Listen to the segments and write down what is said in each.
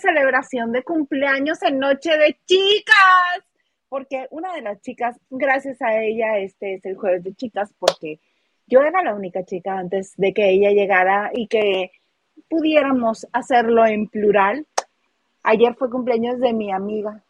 a celebración de cumpleaños en Noche de Chicas, porque una de las chicas, gracias a ella, este es el jueves de chicas, porque yo era la única chica antes de que ella llegara y que pudiéramos hacerlo en plural. Ayer fue cumpleaños de mi amiga,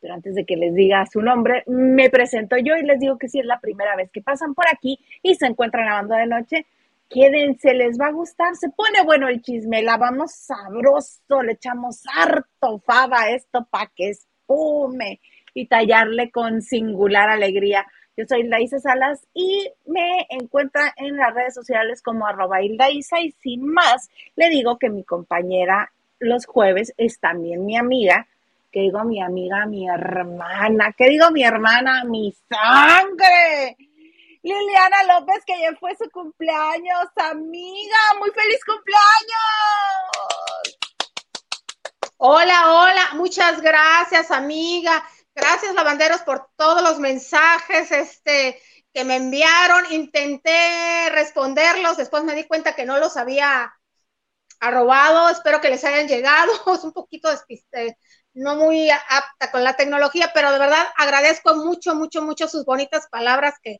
pero antes de que les diga su nombre, me presento yo y les digo que si es la primera vez que pasan por aquí y se encuentran la banda de noche, quédense, les va a gustar, se pone bueno el chisme, lavamos sabroso, le echamos harto fava a esto para que espume y tallarle con singular alegría. Yo soy Laisa Salas y me encuentra en las redes sociales como arroba Isa y sin más le digo que mi compañera los jueves es también mi amiga, que digo mi amiga, mi hermana, que digo mi hermana, mi sangre. Liliana López, que ya fue su cumpleaños, amiga, muy feliz cumpleaños. Hola, hola, muchas gracias, amiga. Gracias, lavanderos, por todos los mensajes este, que me enviaron. Intenté responderlos, después me di cuenta que no los había arrobado. Espero que les hayan llegado. Es un poquito despiste, no muy apta con la tecnología, pero de verdad agradezco mucho, mucho, mucho sus bonitas palabras que,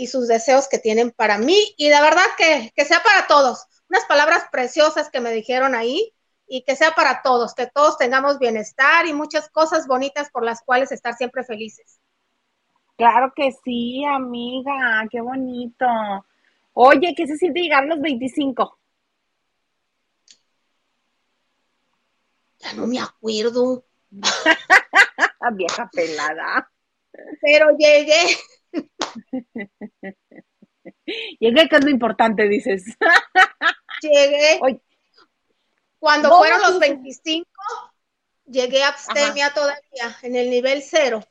y sus deseos que tienen para mí. Y de verdad que, que sea para todos. Unas palabras preciosas que me dijeron ahí y que sea para todos, que todos tengamos bienestar y muchas cosas bonitas por las cuales estar siempre felices. Claro que sí, amiga, qué bonito. Oye, ¿qué se siente llegar a los 25? Ya no me acuerdo. Vieja pelada. Pero llegué. llegué, que es lo importante, dices. llegué. Oye, cuando fueron los 25, llegué a abstemia todavía, en el nivel cero.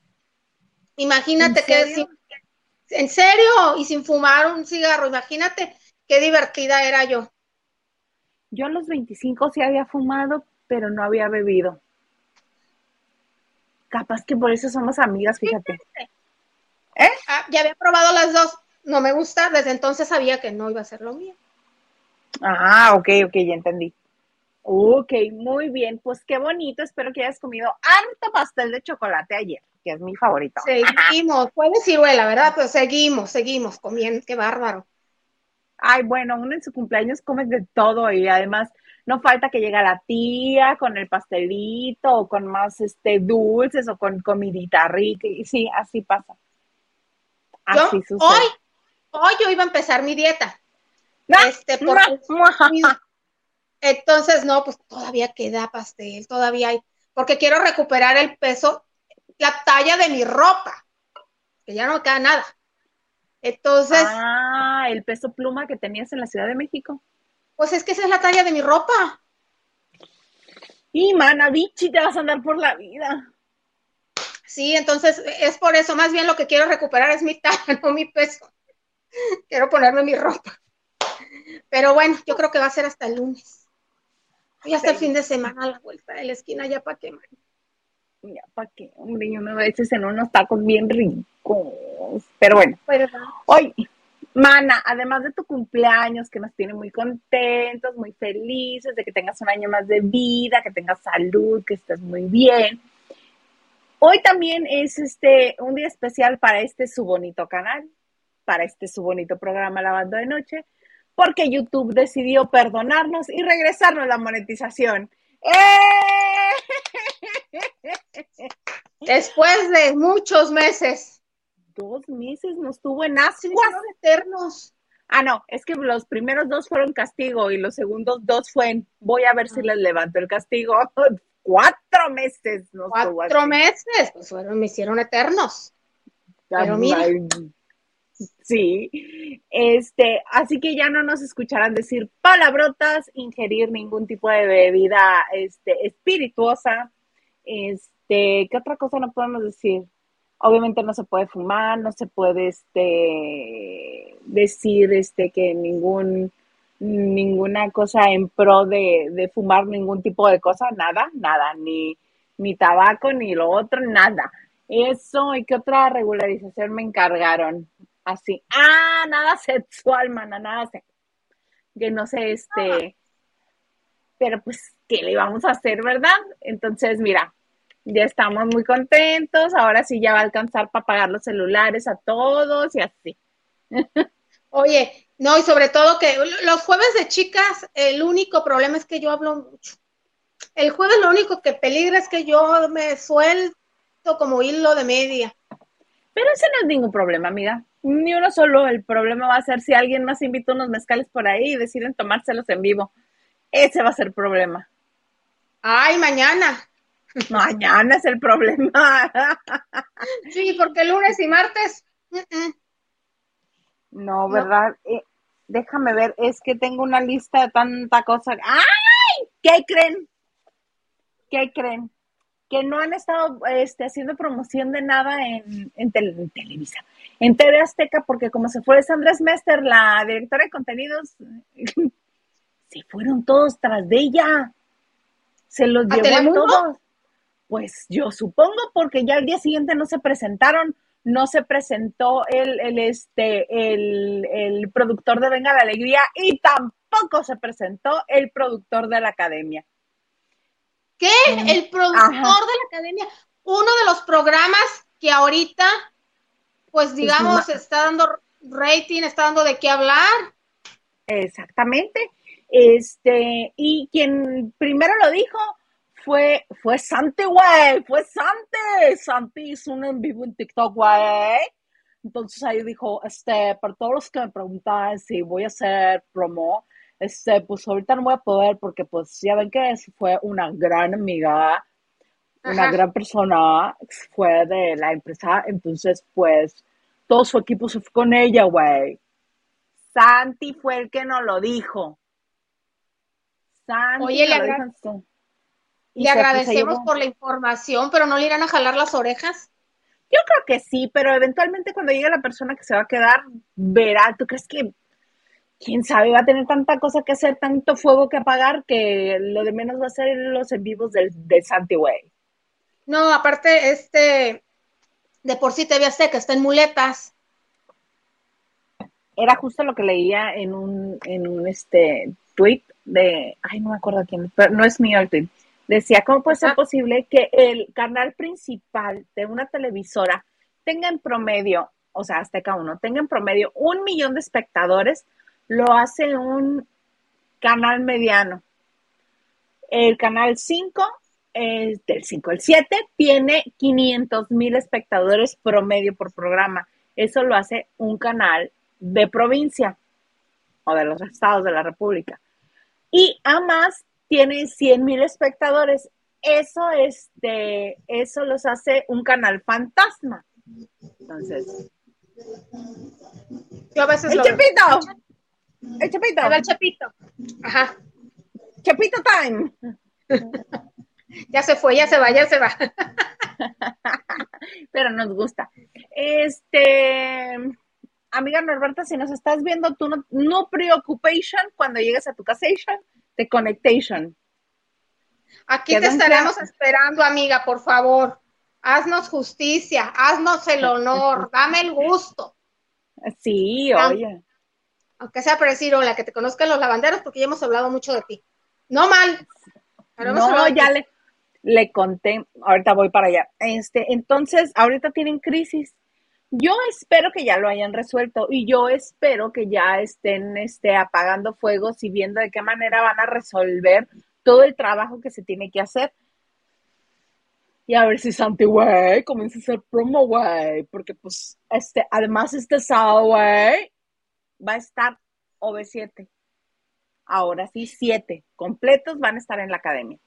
Imagínate que en serio, y sin fumar un cigarro, imagínate qué divertida era yo. Yo a los 25 sí había fumado, pero no había bebido. Capaz que por eso somos amigas, fíjate. ¿Eh? Ah, ya había probado las dos, no me gusta, desde entonces sabía que no iba a ser lo mío. Ah, ok, ok, ya entendí. Ok, muy bien. Pues qué bonito. Espero que hayas comido harto pastel de chocolate ayer, que es mi favorito. Seguimos, fue de ciruela, ¿verdad? Pues seguimos, seguimos comiendo. Qué bárbaro. Ay, bueno, uno en su cumpleaños come de todo y además no falta que llegue la tía con el pastelito o con más este dulces o con comidita rica. Y sí, así pasa. Así sucede. Hoy, hoy yo iba a empezar mi dieta. este, porque entonces, no, pues todavía queda pastel, todavía hay, porque quiero recuperar el peso, la talla de mi ropa, que ya no queda nada. Entonces. Ah, el peso pluma que tenías en la Ciudad de México. Pues es que esa es la talla de mi ropa. Y mana, bichi, te vas a andar por la vida. Sí, entonces es por eso, más bien lo que quiero recuperar es mi talla, no mi peso. Quiero ponerme mi ropa. Pero bueno, yo creo que va a ser hasta el lunes. Y hasta el fin de semana a la vuelta de la esquina, ya para qué, man. Ya para qué, hombre, yo me voy a veces en unos tacos bien ricos. Pero bueno, hoy, mana, además de tu cumpleaños, que nos tiene muy contentos, muy felices, de que tengas un año más de vida, que tengas salud, que estés muy bien. Hoy también es este un día especial para este su bonito canal, para este su bonito programa Lavando de Noche porque YouTube decidió perdonarnos y regresarnos la monetización. ¡Eh! Después de muchos meses. Dos meses nos tuvo en ascuas. eternos. Ah, no, es que los primeros dos fueron castigo y los segundos dos fueron, voy a ver si les levanto el castigo. Cuatro meses nos Cuatro meses, pues fueron, me hicieron eternos. Pero mira. Sí, este, así que ya no nos escucharán decir palabrotas, ingerir ningún tipo de bebida, este, espirituosa, este, ¿qué otra cosa no podemos decir? Obviamente no se puede fumar, no se puede, este, decir, este, que ningún, ninguna cosa en pro de, de fumar ningún tipo de cosa, nada, nada, ni, ni tabaco, ni lo otro, nada. Eso, ¿y qué otra regularización me encargaron? Así. Ah, nada sexual, mana, nada sexual. Que no sé, este. pero pues, ¿qué le vamos a hacer, verdad? Entonces, mira, ya estamos muy contentos, ahora sí ya va a alcanzar para pagar los celulares a todos y así. Oye, no, y sobre todo que los jueves de chicas, el único problema es que yo hablo mucho. El jueves lo único que peligra es que yo me suelto como hilo de media. Pero ese no es ningún problema, amiga. Ni uno solo. El problema va a ser si alguien más invita unos mezcales por ahí y deciden tomárselos en vivo. Ese va a ser el problema. Ay, mañana. Mañana es el problema. sí, porque lunes y martes. No, ¿verdad? Eh, déjame ver, es que tengo una lista de tanta cosa. ¡Ay! ¿Qué creen? ¿Qué creen? Que no han estado este, haciendo promoción de nada en, en, Televisa, en TV Azteca, porque como se fue Sandra Smester, la directora de contenidos, se fueron todos tras de ella. Se los llevó a todos. Pues yo supongo, porque ya al día siguiente no se presentaron, no se presentó el, el este, el, el, productor de Venga la Alegría y tampoco se presentó el productor de la academia. ¿Qué? El productor de la academia, uno de los programas que ahorita, pues digamos, está dando rating, está dando de qué hablar. Exactamente. Este, y quien primero lo dijo fue, fue Santi, güey, fue Santi. Santi hizo un en vivo en TikTok, güey. Entonces ahí dijo, este, para todos los que me preguntan si voy a hacer promo, este, pues ahorita no voy a poder porque pues ya ven que fue una gran amiga, una gran persona, fue de la empresa, entonces pues todo su equipo se fue con ella, güey. Santi fue el que nos lo dijo. Santi Oye, le, dijo le agradecemos por la información, pero no le irán a jalar las orejas. Yo creo que sí, pero eventualmente cuando llegue la persona que se va a quedar, verá, ¿tú crees que quién sabe, va a tener tanta cosa que hacer, tanto fuego que apagar, que lo de menos va a ser los en vivos del, del Santi Way? No, aparte, este, de por sí te sé que está en muletas. Era justo lo que leía en un, en un este tweet de, ay, no me acuerdo quién, pero no es mío el tweet Decía, ¿cómo puede ser posible que el canal principal de una televisora tenga en promedio, o sea, Azteca 1, tenga en promedio un millón de espectadores? Lo hace un canal mediano. El canal 5, el, del 5 al 7, tiene 500 mil espectadores promedio por programa. Eso lo hace un canal de provincia o de los estados de la República. Y además tienen 100 mil espectadores. Eso, este, eso los hace un canal fantasma. Entonces. Yo a veces ¡El lo Chapito! ¡El Chapito! El Chapito. Ajá. Chapito time. ya se fue, ya se va, ya se va. Pero nos gusta. Este, amiga Norberta, si nos estás viendo, tú no, no preoccupation cuando llegues a tu casation de Connectation. Aquí te estaremos esperando, amiga, por favor. Haznos justicia, haznos el honor, dame el gusto. Sí, oye. Aunque sea para decir hola, que te conozcan los lavanderos, porque ya hemos hablado mucho de ti. No mal. no, ya le, le conté, ahorita voy para allá. Este, entonces, ahorita tienen crisis yo espero que ya lo hayan resuelto y yo espero que ya estén este, apagando fuegos y viendo de qué manera van a resolver todo el trabajo que se tiene que hacer. Y a ver si Santi, güey, comienza a hacer promo, güey, porque pues, este, además este sábado, güey, va a estar OV7. Ahora sí, siete completos van a estar en la academia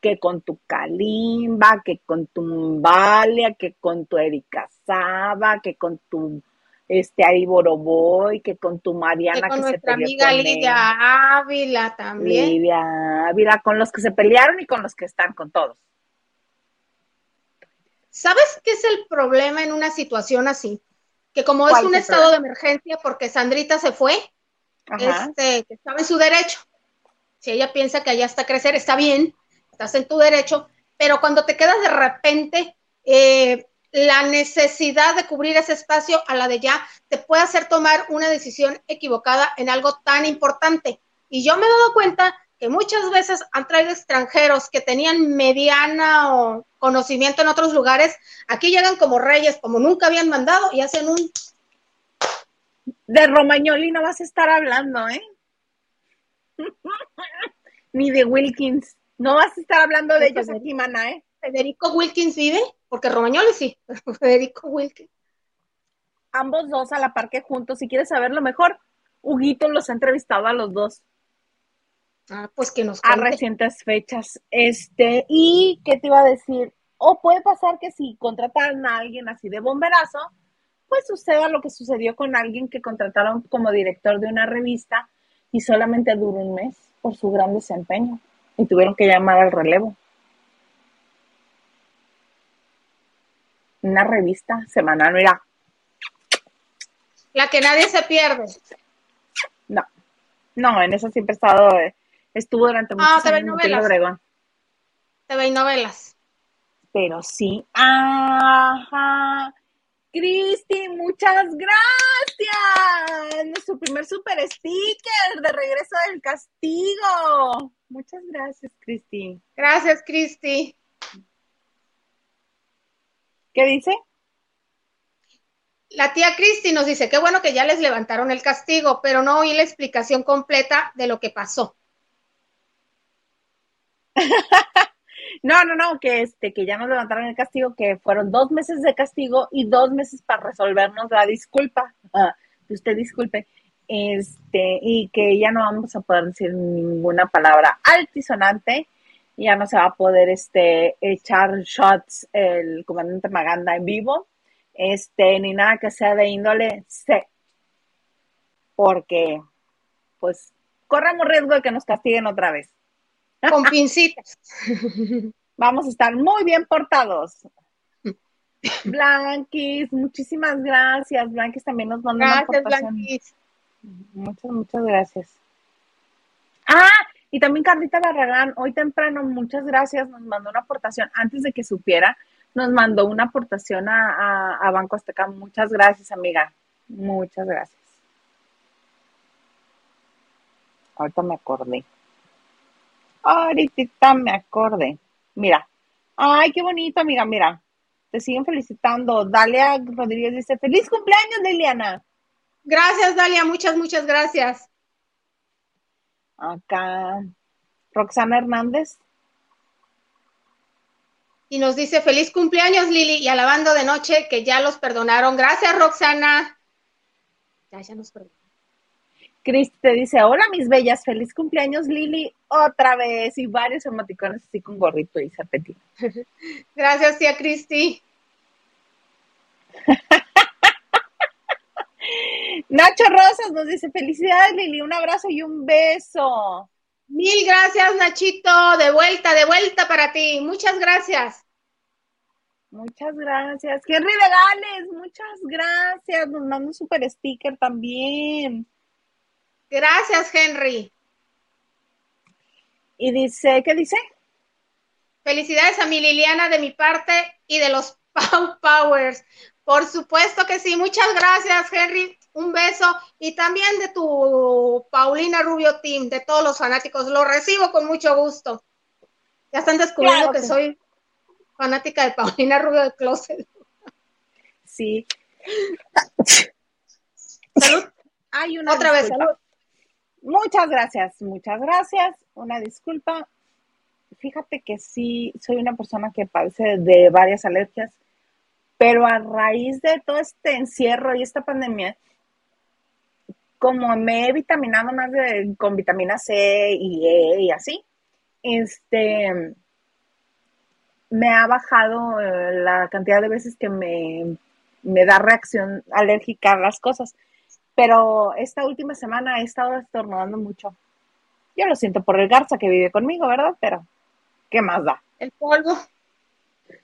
que con tu Kalimba, que con tu Valia, que con tu Erika Saba, que con tu este Ari Boroboy, que con tu Mariana que, con nuestra amiga Lidia Ávila también. Lidia Ávila, con los que se pelearon y con los que están con todos. ¿Sabes qué es el problema en una situación así? Que como es un estado de emergencia porque Sandrita se fue, este, que estaba en su derecho. Si ella piensa que allá está crecer, está bien, estás en tu derecho, pero cuando te quedas de repente, eh, la necesidad de cubrir ese espacio a la de ya te puede hacer tomar una decisión equivocada en algo tan importante. Y yo me he dado cuenta que muchas veces han traído extranjeros que tenían mediana conocimiento en otros lugares, aquí llegan como reyes, como nunca habían mandado y hacen un... De Romagnoli no vas a estar hablando, ¿eh? Ni de Wilkins. No vas a estar hablando de ellos aquí, mana, ¿eh? Federico Wilkins vive, porque Romagnoli sí, Federico Wilkins. Ambos dos a la par que juntos, si quieres saberlo mejor, Huguito los ha entrevistado a los dos. Ah, pues que nos A recientes fechas. Este, y qué te iba a decir, o puede pasar que si contrataran a alguien así de bomberazo, pues suceda lo que sucedió con alguien que contrataron como director de una revista y solamente duró un mes por su gran desempeño y tuvieron que llamar al relevo. Una revista semanal, mira. La que nadie se pierde. No, no, en eso siempre he estado, eh, estuvo durante muchos Ah, TV años en novelas. Obregón. TV y novelas. Pero sí, ajá. Cristi, muchas gracias. Nuestro primer super sticker de regreso del castigo. Muchas gracias, Cristi. Gracias, Cristi. ¿Qué dice? La tía Cristi nos dice, qué bueno que ya les levantaron el castigo, pero no oí la explicación completa de lo que pasó. No, no, no, que este, que ya nos levantaron el castigo, que fueron dos meses de castigo y dos meses para resolvernos la disculpa. Ah, usted disculpe. Este, y que ya no vamos a poder decir ninguna palabra altisonante. Ya no se va a poder este, echar shots el comandante Maganda en vivo. Este, ni nada que sea de índole C. Porque, pues, corremos riesgo de que nos castiguen otra vez. Con pincitas. Vamos a estar muy bien portados. Blanquis, muchísimas gracias. Blanquis también nos mandó una Gracias, aportación. Blanquis. Muchas, muchas gracias. Ah, y también Carlita Barragán, hoy temprano, muchas gracias, nos mandó una aportación, antes de que supiera, nos mandó una aportación a, a- a Banco Azteca. Muchas gracias, amiga. Muchas gracias. Ahorita me acordé. Ahorita me acordé. Mira. Ay, qué bonito, amiga. Mira. Te siguen felicitando. Dalia Rodríguez dice, feliz cumpleaños, Liliana. Gracias, Dalia, muchas, muchas gracias. Acá. Roxana Hernández. Y nos dice, feliz cumpleaños, Lili, y alabando de noche que ya los perdonaron. Gracias, Roxana. Ya, ya nos perdonaron. Cristi te dice, hola mis bellas, feliz cumpleaños Lili, otra vez, y varios emoticones así con gorrito y serpentina. Gracias, tía Cristi. Nacho Rosas nos dice, felicidades Lili, un abrazo y un beso. Mil gracias, Nachito. De vuelta, de vuelta para ti. Muchas gracias. Muchas gracias. Henry Legales, muchas gracias. Nos manda un super sticker también. Gracias, Henry. Y dice, ¿qué dice? Felicidades a mi Liliana de mi parte y de los Pau Powers. Por supuesto que sí. Muchas gracias, Henry. Un beso. Y también de tu Paulina Rubio Team, de todos los fanáticos. Lo recibo con mucho gusto. Ya están descubriendo Claro que que- soy fanática de Paulina Rubio de Closet. Sí. Salud. Hay una Otra vez, salud. Muchas gracias, muchas gracias. Una disculpa. Fíjate que sí, soy una persona que padece de varias alergias, pero a raíz de todo este encierro y esta pandemia, como me he vitaminado más de- con vitamina C y E y así, este, me ha bajado eh, la cantidad de veces que me, me da reacción alérgica a las cosas. Pero esta última semana he estado estornudando mucho. Yo lo siento por el Garza que vive conmigo, ¿verdad? Pero, ¿qué más da? El polvo.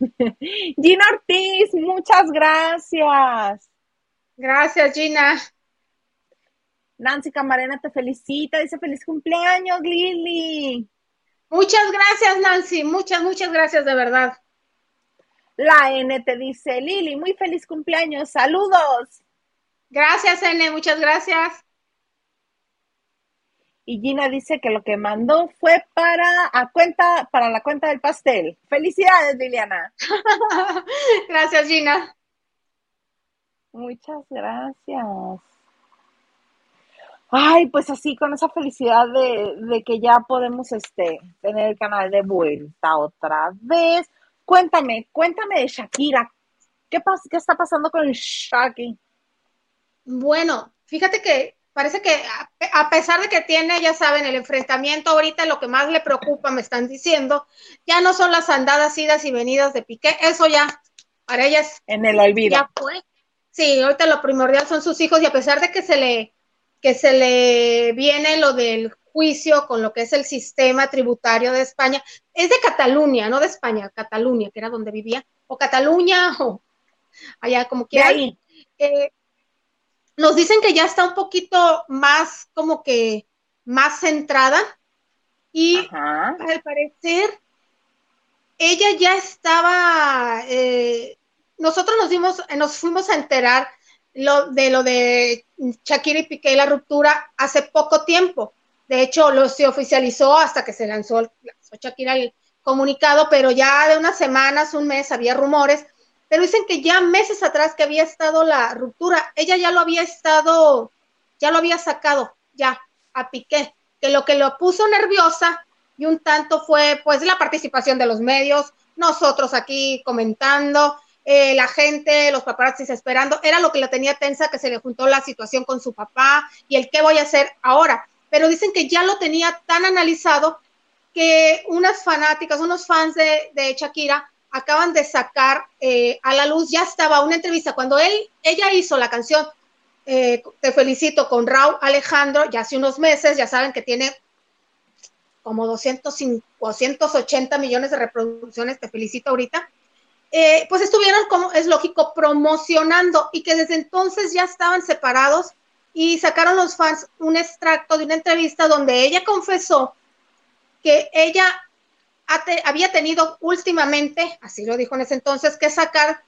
Gina Ortiz, muchas gracias. Gracias, Gina. Nancy Camarena te felicita, dice feliz cumpleaños, Lili. Muchas gracias, Nancy. Muchas, muchas gracias, de verdad. La N te dice, Lili, muy feliz cumpleaños, saludos. Gracias, N. Muchas gracias. Y Gina dice que lo que mandó fue para a cuenta, para la cuenta del pastel. Felicidades, Liliana. gracias, Gina. Muchas gracias. Ay, pues así con esa felicidad de, de, que ya podemos este, tener el canal de vuelta otra vez. Cuéntame, cuéntame de Shakira. ¿Qué, pasa, qué está pasando con Shakira? Bueno, fíjate que parece que a pesar de que tiene, ya saben, el enfrentamiento ahorita, lo que más le preocupa, me están diciendo, ya no son las andadas, idas y venidas de Piqué, eso ya, para ellas. En el olvido. Ya fue. Sí, ahorita lo primordial son sus hijos y a pesar de que se le, que se le viene lo del juicio con lo que es el sistema tributario de España, es de Cataluña, no de España, Cataluña, que era donde vivía, o Cataluña, o allá como ahí. Eh, nos dicen que ya está un poquito más como que más centrada y al parecer ella ya estaba, eh, nosotros nos dimos, nos fuimos a enterar lo, de lo de Shakira y Piqué la ruptura hace poco tiempo. De hecho, lo se oficializó hasta que se lanzó, lanzó Shakira el comunicado, pero ya de unas semanas, un mes, había rumores pero dicen que ya meses atrás que había estado la ruptura, ella ya lo había estado, ya lo había sacado, ya, a Piqué, que lo que lo puso nerviosa y un tanto fue pues la participación de los medios, nosotros aquí comentando, eh, la gente, los paparazzis esperando, era lo que la tenía tensa, que se le juntó la situación con su papá y el qué voy a hacer ahora. Pero dicen que ya lo tenía tan analizado que unas fanáticas, unos fans de, de Shakira, acaban de sacar eh, a la luz, ya estaba una entrevista cuando él, ella hizo la canción eh, Te felicito con Raúl Alejandro, ya hace unos meses, ya saben que tiene como 205, 280 millones de reproducciones, te felicito ahorita. Eh, pues estuvieron, como es lógico, promocionando y que desde entonces ya estaban separados y sacaron los fans un extracto de una entrevista donde ella confesó que ella había tenido últimamente, así lo dijo en ese entonces, que sacar,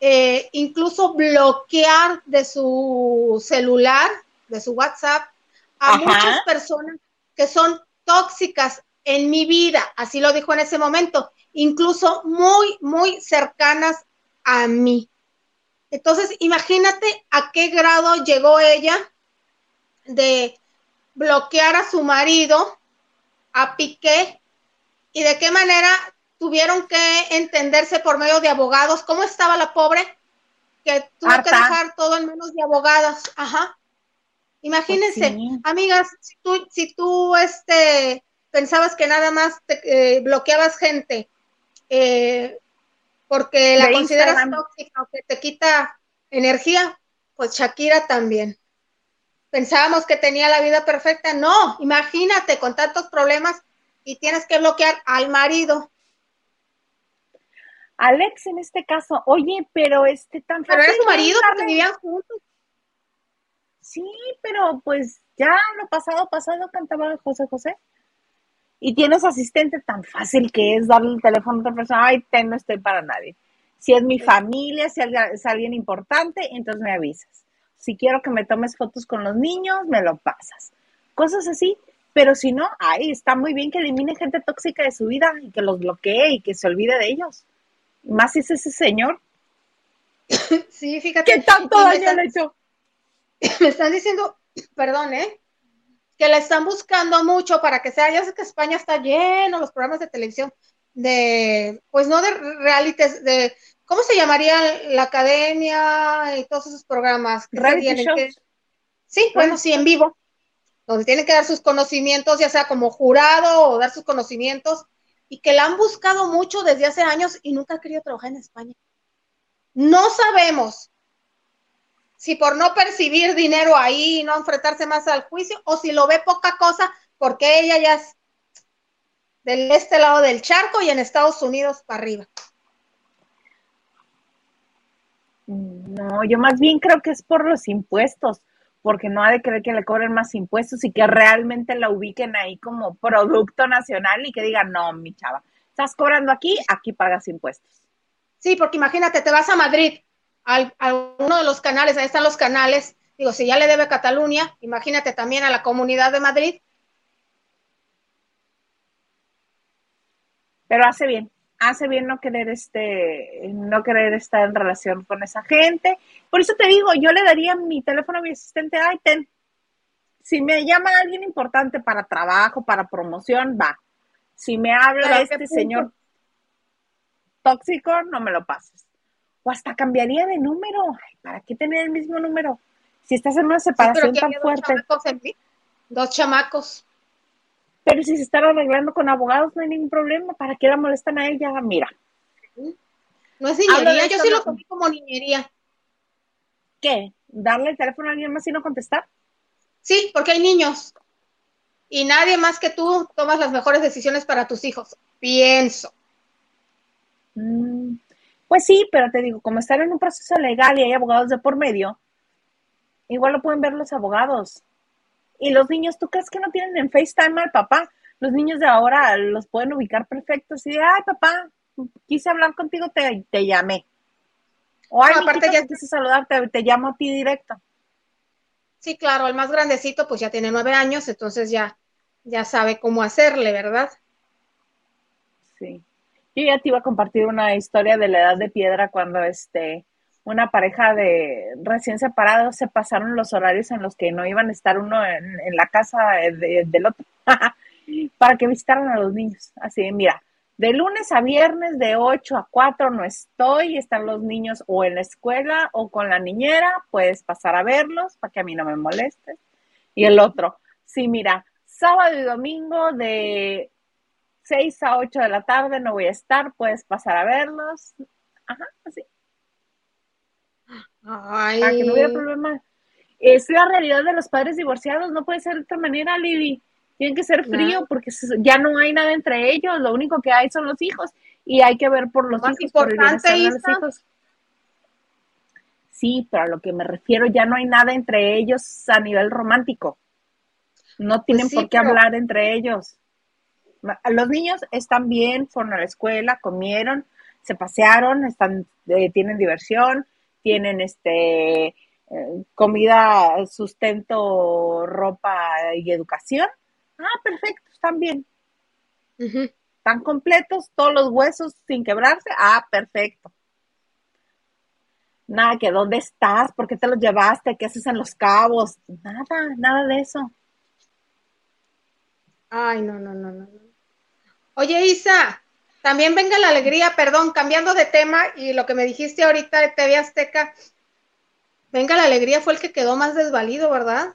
eh, incluso bloquear de su celular, de su WhatsApp, a muchas personas que son tóxicas en mi vida, así lo dijo en ese momento, incluso muy, muy cercanas a mí. Entonces, imagínate a qué grado llegó ella de bloquear a su marido, a Piqué, y de qué manera tuvieron que entenderse por medio de abogados. ¿Cómo estaba la pobre? Que tuvo que dejar todo en menos de abogados. Ajá. Imagínense, pues amigas, si tú, si tú este, pensabas que nada más te, eh, bloqueabas gente eh, porque la consideras tóxica o que te quita energía, pues Shakira también. Pensábamos que tenía la vida perfecta. No, imagínate, con tantos problemas, y tienes que bloquear al marido. Alex, en este caso, oye, pero este tan Pero era su marido porque vivían juntos. Sí, pero pues ya lo pasado, pasado cantaba José José. Y tienes asistente tan fácil que es darle el teléfono a otra persona, ay, ten, no estoy para nadie. Si es mi familia, si es alguien importante, entonces me avisas. Si quiero que me tomes fotos con los niños, me lo pasas. Cosas así. Pero si no, ahí está muy bien que elimine gente tóxica de su vida y que los bloquee y que se olvide de ellos. Más si es ese señor. Sí, fíjate. ¿Qué tanto daño le hecho? Me están diciendo, perdón, ¿eh? Que la están buscando mucho para que sea. Ya sé que España está lleno, los programas de televisión, de, pues no de realities, de, ¿cómo se llamaría la academia y todos esos programas? Que sí, bueno, sí, en vivo donde tiene que dar sus conocimientos, ya sea como jurado o dar sus conocimientos, y que la han buscado mucho desde hace años y nunca ha querido trabajar en España. No sabemos si por no percibir dinero ahí y no enfrentarse más al juicio, o si lo ve poca cosa, porque ella ya es del este lado del charco y en Estados Unidos para arriba. No, yo más bien creo que es por los impuestos porque no ha de creer que le cobren más impuestos y que realmente la ubiquen ahí como producto nacional y que digan, no, mi chava, estás cobrando aquí, aquí pagas impuestos. Sí, porque imagínate, te vas a Madrid, al, a uno de los canales, ahí están los canales, digo, si ya le debe Cataluña, imagínate también a la comunidad de Madrid. Pero hace bien, hace bien no querer este, no querer estar en relación con esa gente. Por eso te digo, yo le daría mi teléfono a mi asistente, ay, ten. Si me llama alguien importante para trabajo, para promoción, va. Si me habla este señor tóxico, no me lo pases. O hasta cambiaría de número. ¿Para qué tener el mismo número? Si estás en una separación tan fuerte. Dos chamacos. Pero si se están arreglando con abogados, no hay ningún problema. ¿Para qué la molestan a ella? Mira. No es niñería, yo sí lo tomé como niñería. ¿Qué? ¿Darle el teléfono a alguien más y no contestar? Sí, porque hay niños. Y nadie más que tú tomas las mejores decisiones para tus hijos. Pienso. Mm, pues sí, pero te digo, como están en un proceso legal y hay abogados de por medio, igual lo pueden ver los abogados. Y los niños, ¿tú crees que no tienen en FaceTime al papá? Los niños de ahora los pueden ubicar perfectos y de, ay, papá, quise hablar contigo, te, te llamé. O ay, aparte ya quise saludarte, te llamo a ti directo. Sí, claro, el más grandecito pues ya tiene nueve años, entonces ya, ya sabe cómo hacerle, ¿verdad? Sí. Yo ya te iba a compartir una historia de la edad de piedra cuando este una pareja de recién separados se pasaron los horarios en los que no iban a estar uno en, la casa del otro para que visitaran a los niños. Así, mira, de lunes a viernes de 8 a 4 no estoy, están los niños o en la escuela o con la niñera, puedes pasar a verlos para que a mí no me molestes. Y el otro, sí, mira, sábado y domingo de 6 a 8 de la tarde no voy a estar, puedes pasar a verlos. Ajá, así. Ay. Para que no hubiera problema. Es la realidad de los padres divorciados, no puede ser de otra manera, Lili. Tienen que ser frío porque ya no hay nada entre ellos, lo único que hay son los hijos y hay que ver por los hijos. Importante, por los hijos. Sí, pero a lo que me refiero ya no hay nada entre ellos a nivel romántico. No pues tienen por qué hablar entre ellos. Los niños están bien, fueron a la escuela, comieron, se pasearon, están, eh, tienen diversión, tienen este eh, comida, sustento, ropa y educación. Ah, perfecto, están bien. Están completos, todos los huesos sin quebrarse. Ah, perfecto. Nada, que dónde estás, por qué te los llevaste, qué haces en los cabos. Nada, nada de eso. Ay, no, no, no, no. Oye, Isa, también venga la alegría, perdón, cambiando de tema y lo que me dijiste ahorita de TV Azteca, venga la alegría fue el que quedó más desvalido, ¿verdad?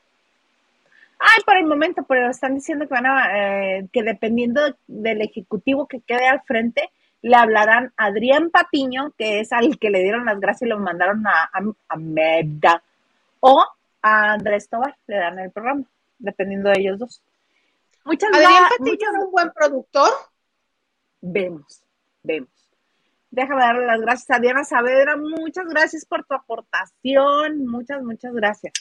Ay, por el momento, pero están diciendo que van a, eh, que dependiendo del ejecutivo que quede al frente, le hablarán a Adrián Patiño, que es al que le dieron las gracias y lo mandaron a, a, Meda, o a Andrés Tobar, le dan el programa, dependiendo de ellos dos. Muchas gracias. ¿Adrián Patiño es un buen productor? Vemos, vemos. Déjame darle las gracias a Diana Saavedra. Muchas gracias por tu aportación. Muchas, muchas gracias.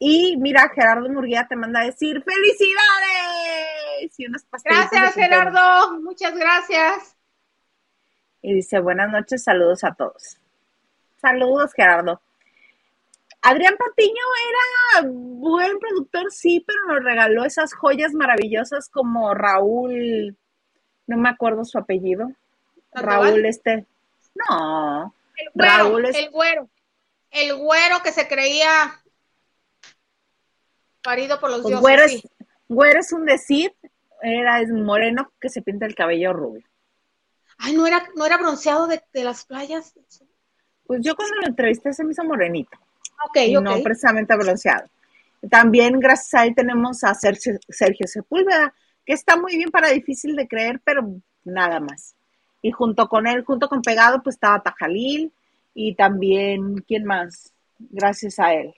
Y mira, Gerardo Murguía te manda a decir felicidades. Y gracias, Gerardo. Muchas gracias. Y dice, buenas noches, saludos a todos. Saludos, Gerardo. Adrián Patiño era buen productor, sí, pero nos regaló esas joyas maravillosas como Raúl no me acuerdo su apellido. Raúl este. No. El güero, Raúl es... el güero. El güero que se creía parido por los pues dioses. Güero es, un decir, era es moreno que se pinta el cabello rubio. Ay, no era, no era bronceado de, las playas. Pues yo cuando lo entrevisté se me hizo morenito. Ok. No precisamente bronceado. También gracias a él tenemos a Sergio, Sergio Sepúlveda, que está muy bien para difícil de creer, pero nada más. Y junto con él, junto con Pegado, pues estaba Tajalil y también, ¿quién más? Gracias a él.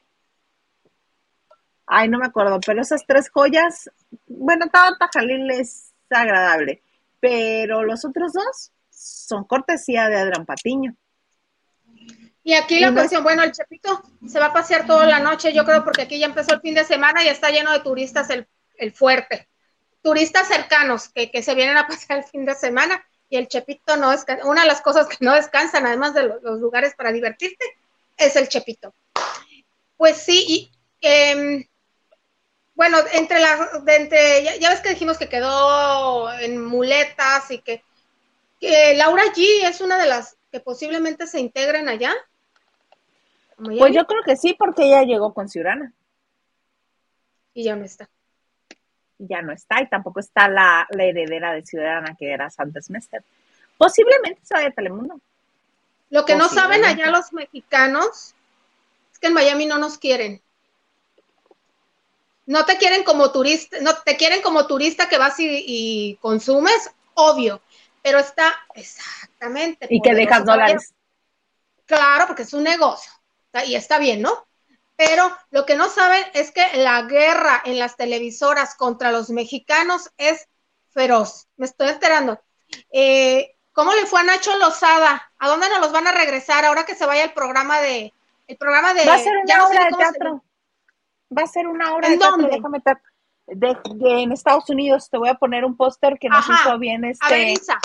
Ay, no me acuerdo, pero esas tres joyas, bueno, estaba Tajalil es agradable, pero los otros dos son cortesía de Adrián Patiño. Y aquí la cuestión, bueno, el Chepito se va a pasear toda la noche, yo creo, porque aquí ya empezó el fin de semana y está lleno de turistas el, el fuerte turistas cercanos que, se vienen a pasar el fin de semana y el Chepito no es una de las cosas que no descansan, además de los, lugares para divertirte, es el Chepito. Pues sí, y, em, bueno, entre las, entre, ya, ves que dijimos que quedó en muletas y que, que Laura G es una de las que posiblemente se integren allá. Pues yo creo que sí, porque ella llegó con Ciurana. Y ya no está. Ya no está, y tampoco está la, heredera de Ciudadana, que era Santos Mester. Posiblemente se vaya a Telemundo. Lo que no saben allá los mexicanos es que en Miami no nos quieren. No te quieren como turista, no te quieren como turista que vas y, consumes, obvio, pero está exactamente. Y que dejas dólares. Claro, porque es un negocio y está bien, ¿no? Pero lo que no saben es que la guerra en las televisoras contra los mexicanos es feroz. Me estoy enterando. Eh, ¿Cómo le fue a Nacho Lozada? ¿A dónde nos los van a regresar ahora que se vaya el programa de el programa de Va a ser una obra de teatro. Va a ser una obra de teatro. Déjame de, en Estados Unidos te voy a poner un póster que nos hizo bien este. A ver, Isa,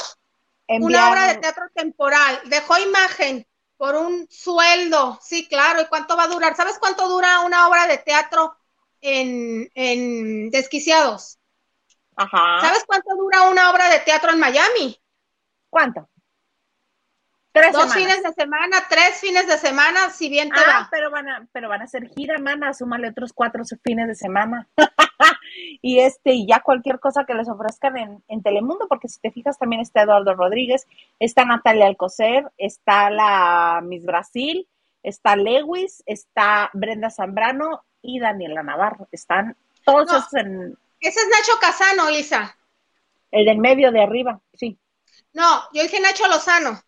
una obra de teatro temporal. Dejó imagen por un sueldo, sí, claro. ¿Y cuánto va a durar? ¿Sabes cuánto dura una obra de teatro en, en Desquiciados? Ajá. ¿Sabes cuánto dura una obra de teatro en Miami? ¿Cuánto? Dos fines de semana, tres fines de semana, si bien te ah, Pero van a, pero van a hacer gira, mana, súmale otros cuatro fines de semana. y este, y ya cualquier cosa que les ofrezcan en, en, Telemundo, porque si te fijas también está Eduardo Rodríguez, está Natalia Alcocer, está la Miss Brasil, está Lewis, está Brenda Zambrano y Daniela Navarro. Están todos esos en. Ese es Nacho Casano, Isa. El del medio de arriba, sí. No, yo dije Nacho Lozano.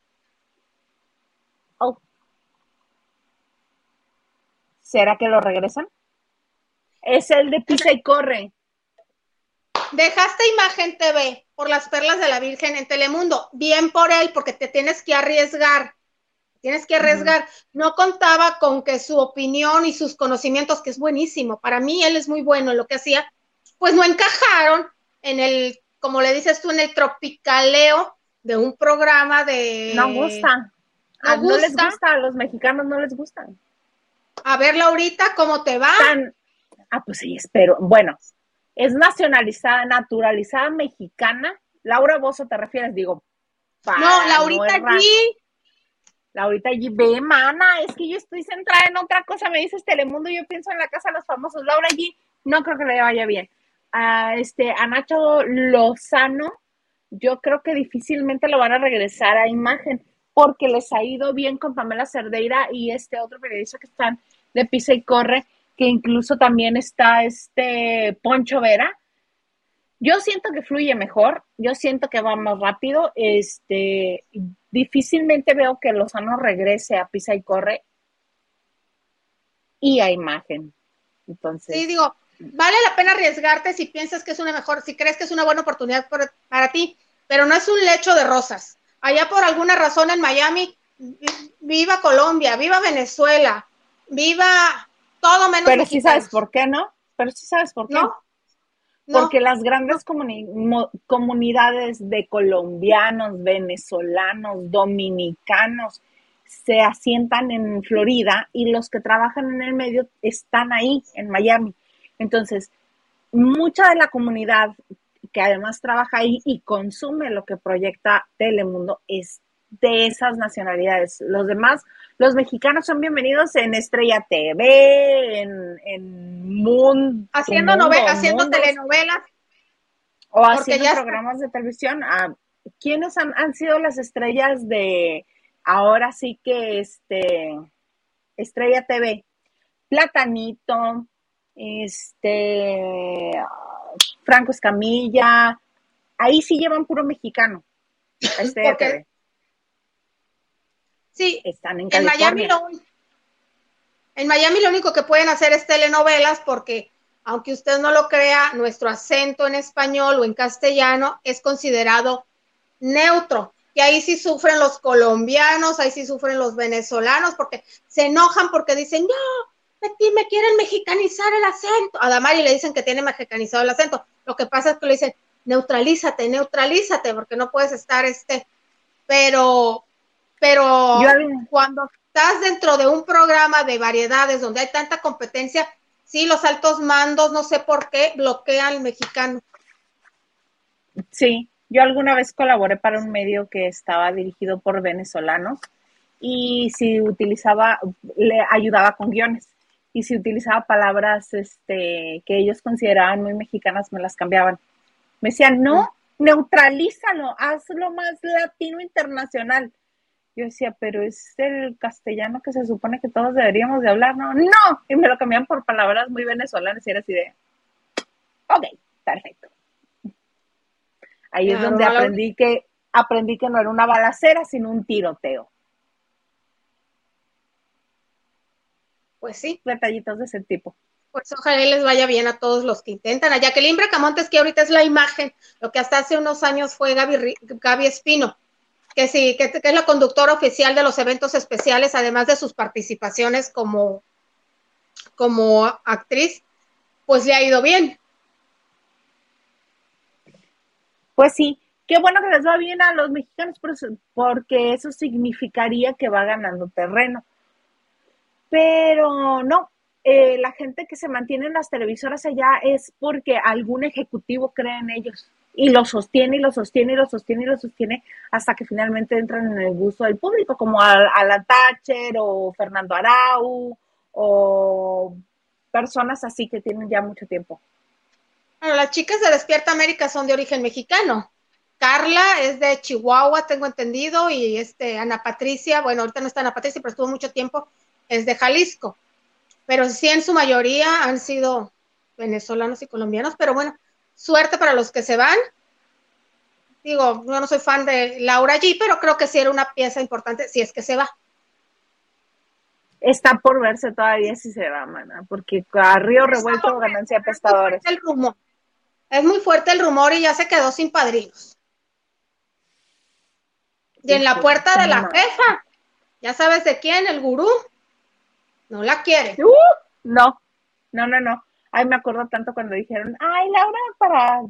¿Será que lo regresan? Es el de Pisa y Corre. Dejaste Imagen TV por las perlas de la Virgen en Telemundo. Bien por él, porque te tienes que arriesgar. Tienes que arriesgar. No contaba con que su opinión y sus conocimientos, que es buenísimo, para mí él es muy bueno en lo que hacía, pues no encajaron en el, como le dices tú, en el tropicaleo de un programa de... No gusta. No, no les gusta, a los mexicanos no les gustan. A ver, Laurita, ¿cómo te va? Ah, pues sí, espero. Bueno, es nacionalizada, naturalizada mexicana. Laura Bozo, ¿te refieres? Digo, no, Laurita allí. Laurita allí, ve, mana, es que yo estoy centrada en otra cosa. Me dices Telemundo, yo pienso en la casa de los famosos. Laura allí, no creo que le vaya bien. A, este, a Nacho Lozano, yo creo que difícilmente lo van a regresar a imagen porque les ha ido bien con Pamela Cerdeira y este otro periodista que están de Pisa y Corre, que incluso también está este Poncho Vera. Yo siento que fluye mejor, yo siento que va más rápido, este, difícilmente veo que Lozano regrese a Pisa y Corre y a imagen. Entonces. Sí, digo, vale la pena arriesgarte si piensas que es una mejor, si crees que es una buena oportunidad para ti, pero no es un lecho de rosas allá por alguna razón en Miami, viva Colombia, viva Venezuela, viva todo menos. Pero sí sabes por qué, ¿no? Pero sí sabes por qué. ¿No? Porque las grandes comunidades de colombianos, venezolanos, dominicanos se asientan en Florida y los que trabajan en el medio están ahí, en Miami. Entonces, mucha de la comunidad que además trabaja ahí y consume lo que proyecta Telemundo, es de esas nacionalidades. Los demás, los mexicanos son bienvenidos en Estrella TV, en, en Moon. Haciendo, novelas, haciendo telenovelas. O haciendo programas de televisión. Ah, ¿Quiénes han, han, sido las estrellas de ahora sí que este Estrella TV? Platanito, este Franco Escamilla, ahí sí llevan puro mexicano. Este sí, están en, Miami lo, en Miami lo único que pueden hacer es telenovelas porque aunque usted no lo crea, nuestro acento en español o en castellano es considerado neutro. Y ahí sí sufren los colombianos, ahí sí sufren los venezolanos, porque se enojan porque dicen, no, me quieren mexicanizar el acento. A Damari le dicen que tiene mexicanizado el acento. Lo que pasa es que le dicen, neutralízate, neutralízate, porque no puedes estar este. Pero, pero cuando estás dentro de un programa de variedades donde hay tanta competencia, sí, los altos mandos, no sé por qué, bloquean al mexicano. Sí, yo alguna vez colaboré para un medio que estaba dirigido por venezolanos y si utilizaba, le ayudaba con guiones y si utilizaba palabras este, que ellos consideraban muy mexicanas, me las cambiaban. Me decían, no, neutralízalo, hazlo más latino internacional. Yo decía, pero es el castellano que se supone que todos deberíamos de hablar, ¿no? No, y me lo cambiaban por palabras muy venezolanas y era así de, ok, perfecto. Ahí es donde aprendí que, aprendí que no era una balacera, sino un tiroteo. Pues sí. Detallitos de ese tipo. Pues ojalá les vaya bien a todos los que intentan. A Jacqueline Bracamontes, que ahorita es la imagen, lo que hasta hace unos años fue Gaby, Gaby Espino, que sí, que, es la conductora oficial de los eventos especiales, además de sus participaciones como, como actriz, pues le ha ido bien. Pues sí, qué bueno que les va bien a los mexicanos, porque eso significaría que va ganando terreno. Pero no, eh, la gente que se mantiene en las televisoras allá es porque algún ejecutivo cree en ellos y lo sostiene y lo sostiene y lo sostiene y lo sostiene hasta que finalmente entran en el gusto del público, como Alan Thatcher o Fernando Arau o personas así que tienen ya mucho tiempo. Bueno, las chicas de Despierta América son de origen mexicano. Carla es de Chihuahua, tengo entendido, y este Ana Patricia, bueno, ahorita no está Ana Patricia, pero estuvo mucho tiempo, es de Jalisco. Pero sí, en su mayoría han sido venezolanos y colombianos, pero bueno, suerte para los que se van. Digo, yo no soy fan de Laura G, pero creo que sí era una pieza importante si es que se va. Está por verse todavía si se va, mana, porque a Río Revuelto ganancia pescadores. El rumor. Es muy fuerte el rumor y ya se quedó sin padrinos. Y en la puerta de la jefa, ya sabes de quién, el gurú, no la quiere. Uh, no, no, no, no. Ay, me acuerdo tanto cuando dijeron, ay, Laura, para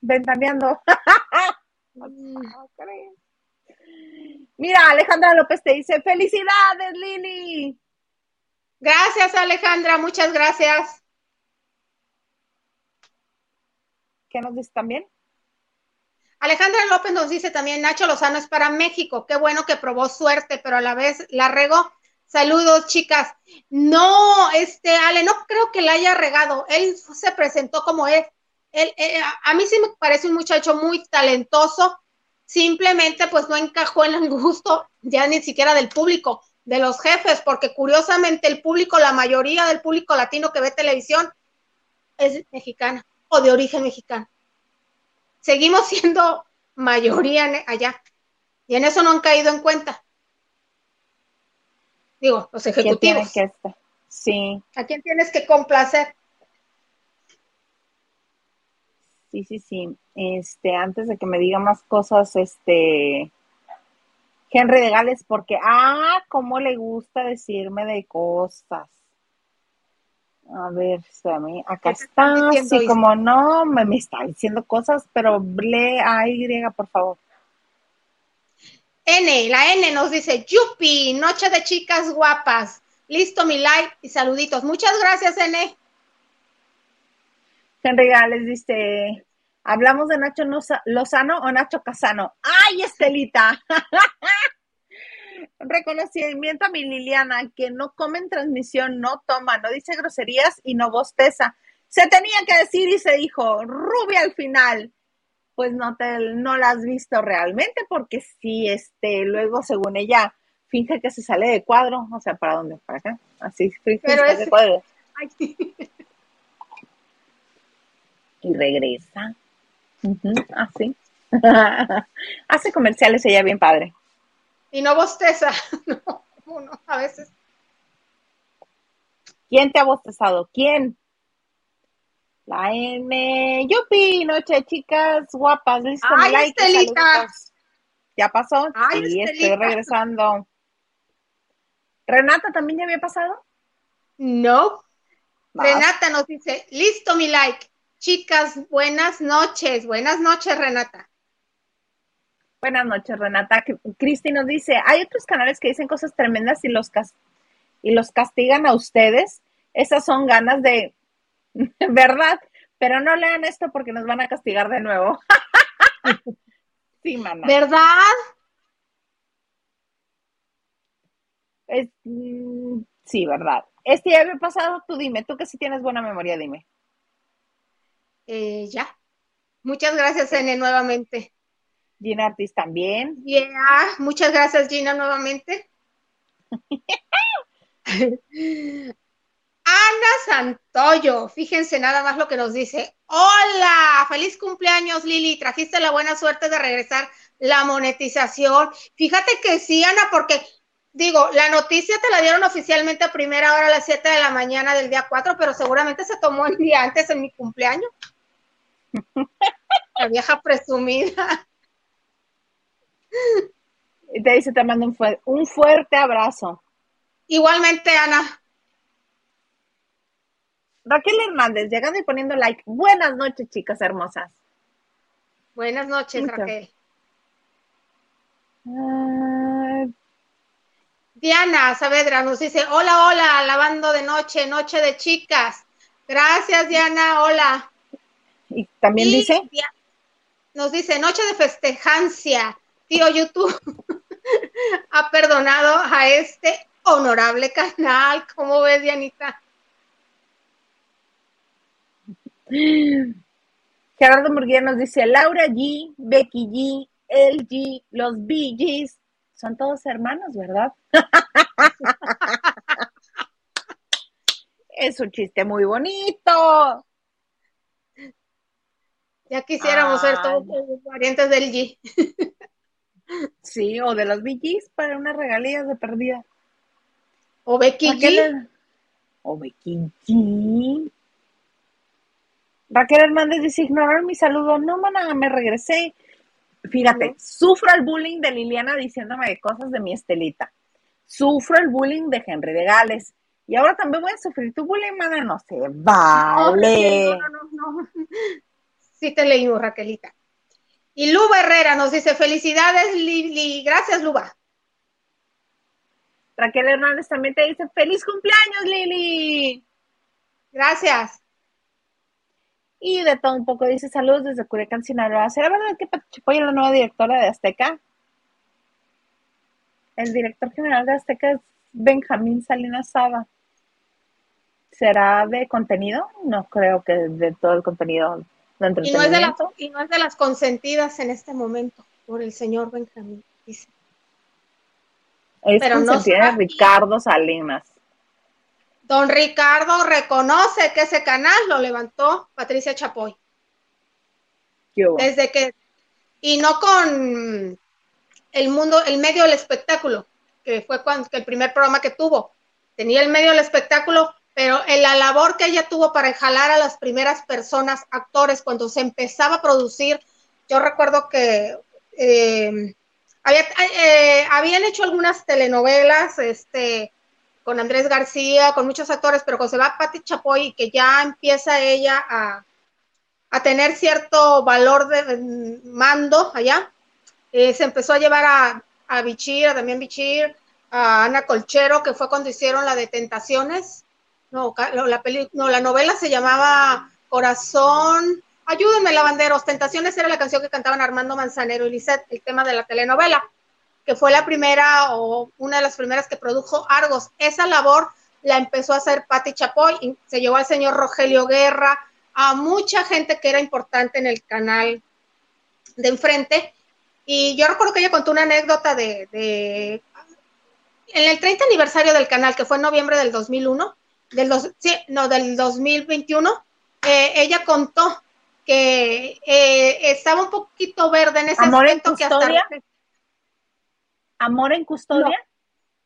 ventaneando. Mm. Mira, Alejandra López te dice, felicidades, Lili. Gracias, Alejandra, muchas gracias. ¿Qué nos dice también? Alejandra López nos dice también, Nacho Lozano es para México, qué bueno que probó suerte, pero a la vez la regó. Saludos, chicas. No, este, Ale, no creo que la haya regado. Él se presentó como es. Él, eh, a mí sí me parece un muchacho muy talentoso. Simplemente, pues no encajó en el gusto ya ni siquiera del público, de los jefes, porque curiosamente el público, la mayoría del público latino que ve televisión es mexicana o de origen mexicano. Seguimos siendo mayoría allá. Y en eso no han caído en cuenta. Digo, los ejecutivos. Que sí. ¿A quién tienes que complacer? Sí, sí, sí. Este, antes de que me diga más cosas, este, Henry de Gales, porque, ah, cómo le gusta decirme de cosas. A ver, mí acá está, sí, como no, me, me, está diciendo cosas, pero lee a Y, por favor. N, la N nos dice, Yupi, noche de chicas guapas. Listo mi like y saluditos. Muchas gracias, N. Henry Gales dice, ¿hablamos de Nacho Lozano o Nacho Casano? ¡Ay, Estelita! Reconocimiento a mi Liliana, que no come en transmisión, no toma, no dice groserías y no bosteza. Se tenía que decir y se dijo, rubia al final pues no te no la has visto realmente porque si este luego según ella finge que se sale de cuadro, o sea, ¿para dónde? ¿Para acá? Así finge Pero que de cuadro. y regresa. así. Hace comerciales ella bien padre. Y no bosteza, no, no, a veces. ¿Quién te ha bostezado? ¿Quién? La N. Yupi, noche, chicas guapas. Listo, Ay, Estelita. ¿Ya pasó? sí, estoy regresando. ¿Renata también ya había pasado? No. Renata nos dice, listo mi like. Chicas, buenas noches. Buenas noches, Renata. Buenas noches, Renata. Cristi nos dice, hay otros canales que dicen cosas tremendas y los, y los castigan a ustedes. Esas son ganas de ¿Verdad? Pero no lean esto porque nos van a castigar de nuevo. sí, mana. ¿Verdad? Mm, sí, verdad. Este ya había pasado, tú dime, tú que sí tienes buena memoria, dime. Eh, ya. Muchas gracias, N, nuevamente. Gina Artis también. Yeah, muchas gracias, Gina, nuevamente. Ana Santoyo, fíjense nada más lo que nos dice. Hola, feliz cumpleaños Lili, trajiste la buena suerte de regresar la monetización. Fíjate que sí, Ana, porque digo, la noticia te la dieron oficialmente a primera hora a las 7 de la mañana del día 4, pero seguramente se tomó el día antes en mi cumpleaños. la vieja presumida. Te dice, te mando un fuerte abrazo. Igualmente, Ana. Raquel Hernández, llegando y poniendo like. Buenas noches, chicas hermosas. Buenas noches, Raquel. Ah. Diana Saavedra nos dice, hola, hola, lavando de noche, noche de chicas. Gracias, Diana, hola. Y también dice. Nos dice, noche de festejancia. Tío YouTube ha perdonado a este honorable canal. ¿Cómo ves, Dianita? Gerardo Murguía nos dice, Laura G, Becky G, El G, los B son todos hermanos, ¿verdad? es un chiste muy bonito. Ya quisiéramos ser todos parientes del G. sí, o de los BGs para unas regalías de perdida. O Becky G. O Becky G. Raquel Hernández dice, ignorar mi saludo. No, mana, me regresé. Fíjate, sufro el bullying de Liliana diciéndome cosas de mi Estelita. Sufro el bullying de Henry de Gales. Y ahora también voy a sufrir tu bullying, mana. No se vale. No, no, no, Sí te leímos, Raquelita. Y Luba Herrera nos dice, felicidades, Lili. Gracias, Luba. Raquel Hernández también te dice, feliz cumpleaños, Lili. Gracias. Y de todo un poco dice saludos desde Curecán, Sinaloa. ¿Será verdad que Pati Chapoy es la nueva directora de Azteca? El director general de Azteca es Benjamín Salinas Saba. ¿Será de contenido? No creo que de todo el contenido de y no, es de y no es de las consentidas en este momento por el señor Benjamín, dice. Es Pero de Ricardo Salinas. Don Ricardo reconoce que ese canal lo levantó Patricia Chapoy. Desde que, y no con el mundo, el medio del espectáculo, que fue cuando, el primer programa que tuvo. Tenía el medio del espectáculo, pero en la labor que ella tuvo para jalar a las primeras personas, actores, cuando se empezaba a producir, yo recuerdo que eh, eh, habían hecho algunas telenovelas, este, con Andrés García, con muchos actores, pero cuando se va Patti Chapoy, que ya empieza ella a, tener cierto valor de mando allá, eh, se empezó a llevar a, a Bichir, a Damián Bichir, a Ana Colchero, que fue cuando hicieron la de Tentaciones. No, la, no, la novela se llamaba Corazón. Ayúdenme, lavanderos. Tentaciones era la canción que cantaban Armando Manzanero y Lisette, el tema de la telenovela que fue la primera o una de las primeras que produjo Argos. Esa labor la empezó a hacer Patti Chapoy, y se llevó al señor Rogelio Guerra, a mucha gente que era importante en el canal de enfrente. Y yo recuerdo que ella contó una anécdota de, en el 30 aniversario del canal, que fue en noviembre del 2001, del dos, sí, no, del 2021, eh, ella contó que eh, estaba un poquito verde en ese momento que hasta ¿Amor en custodia?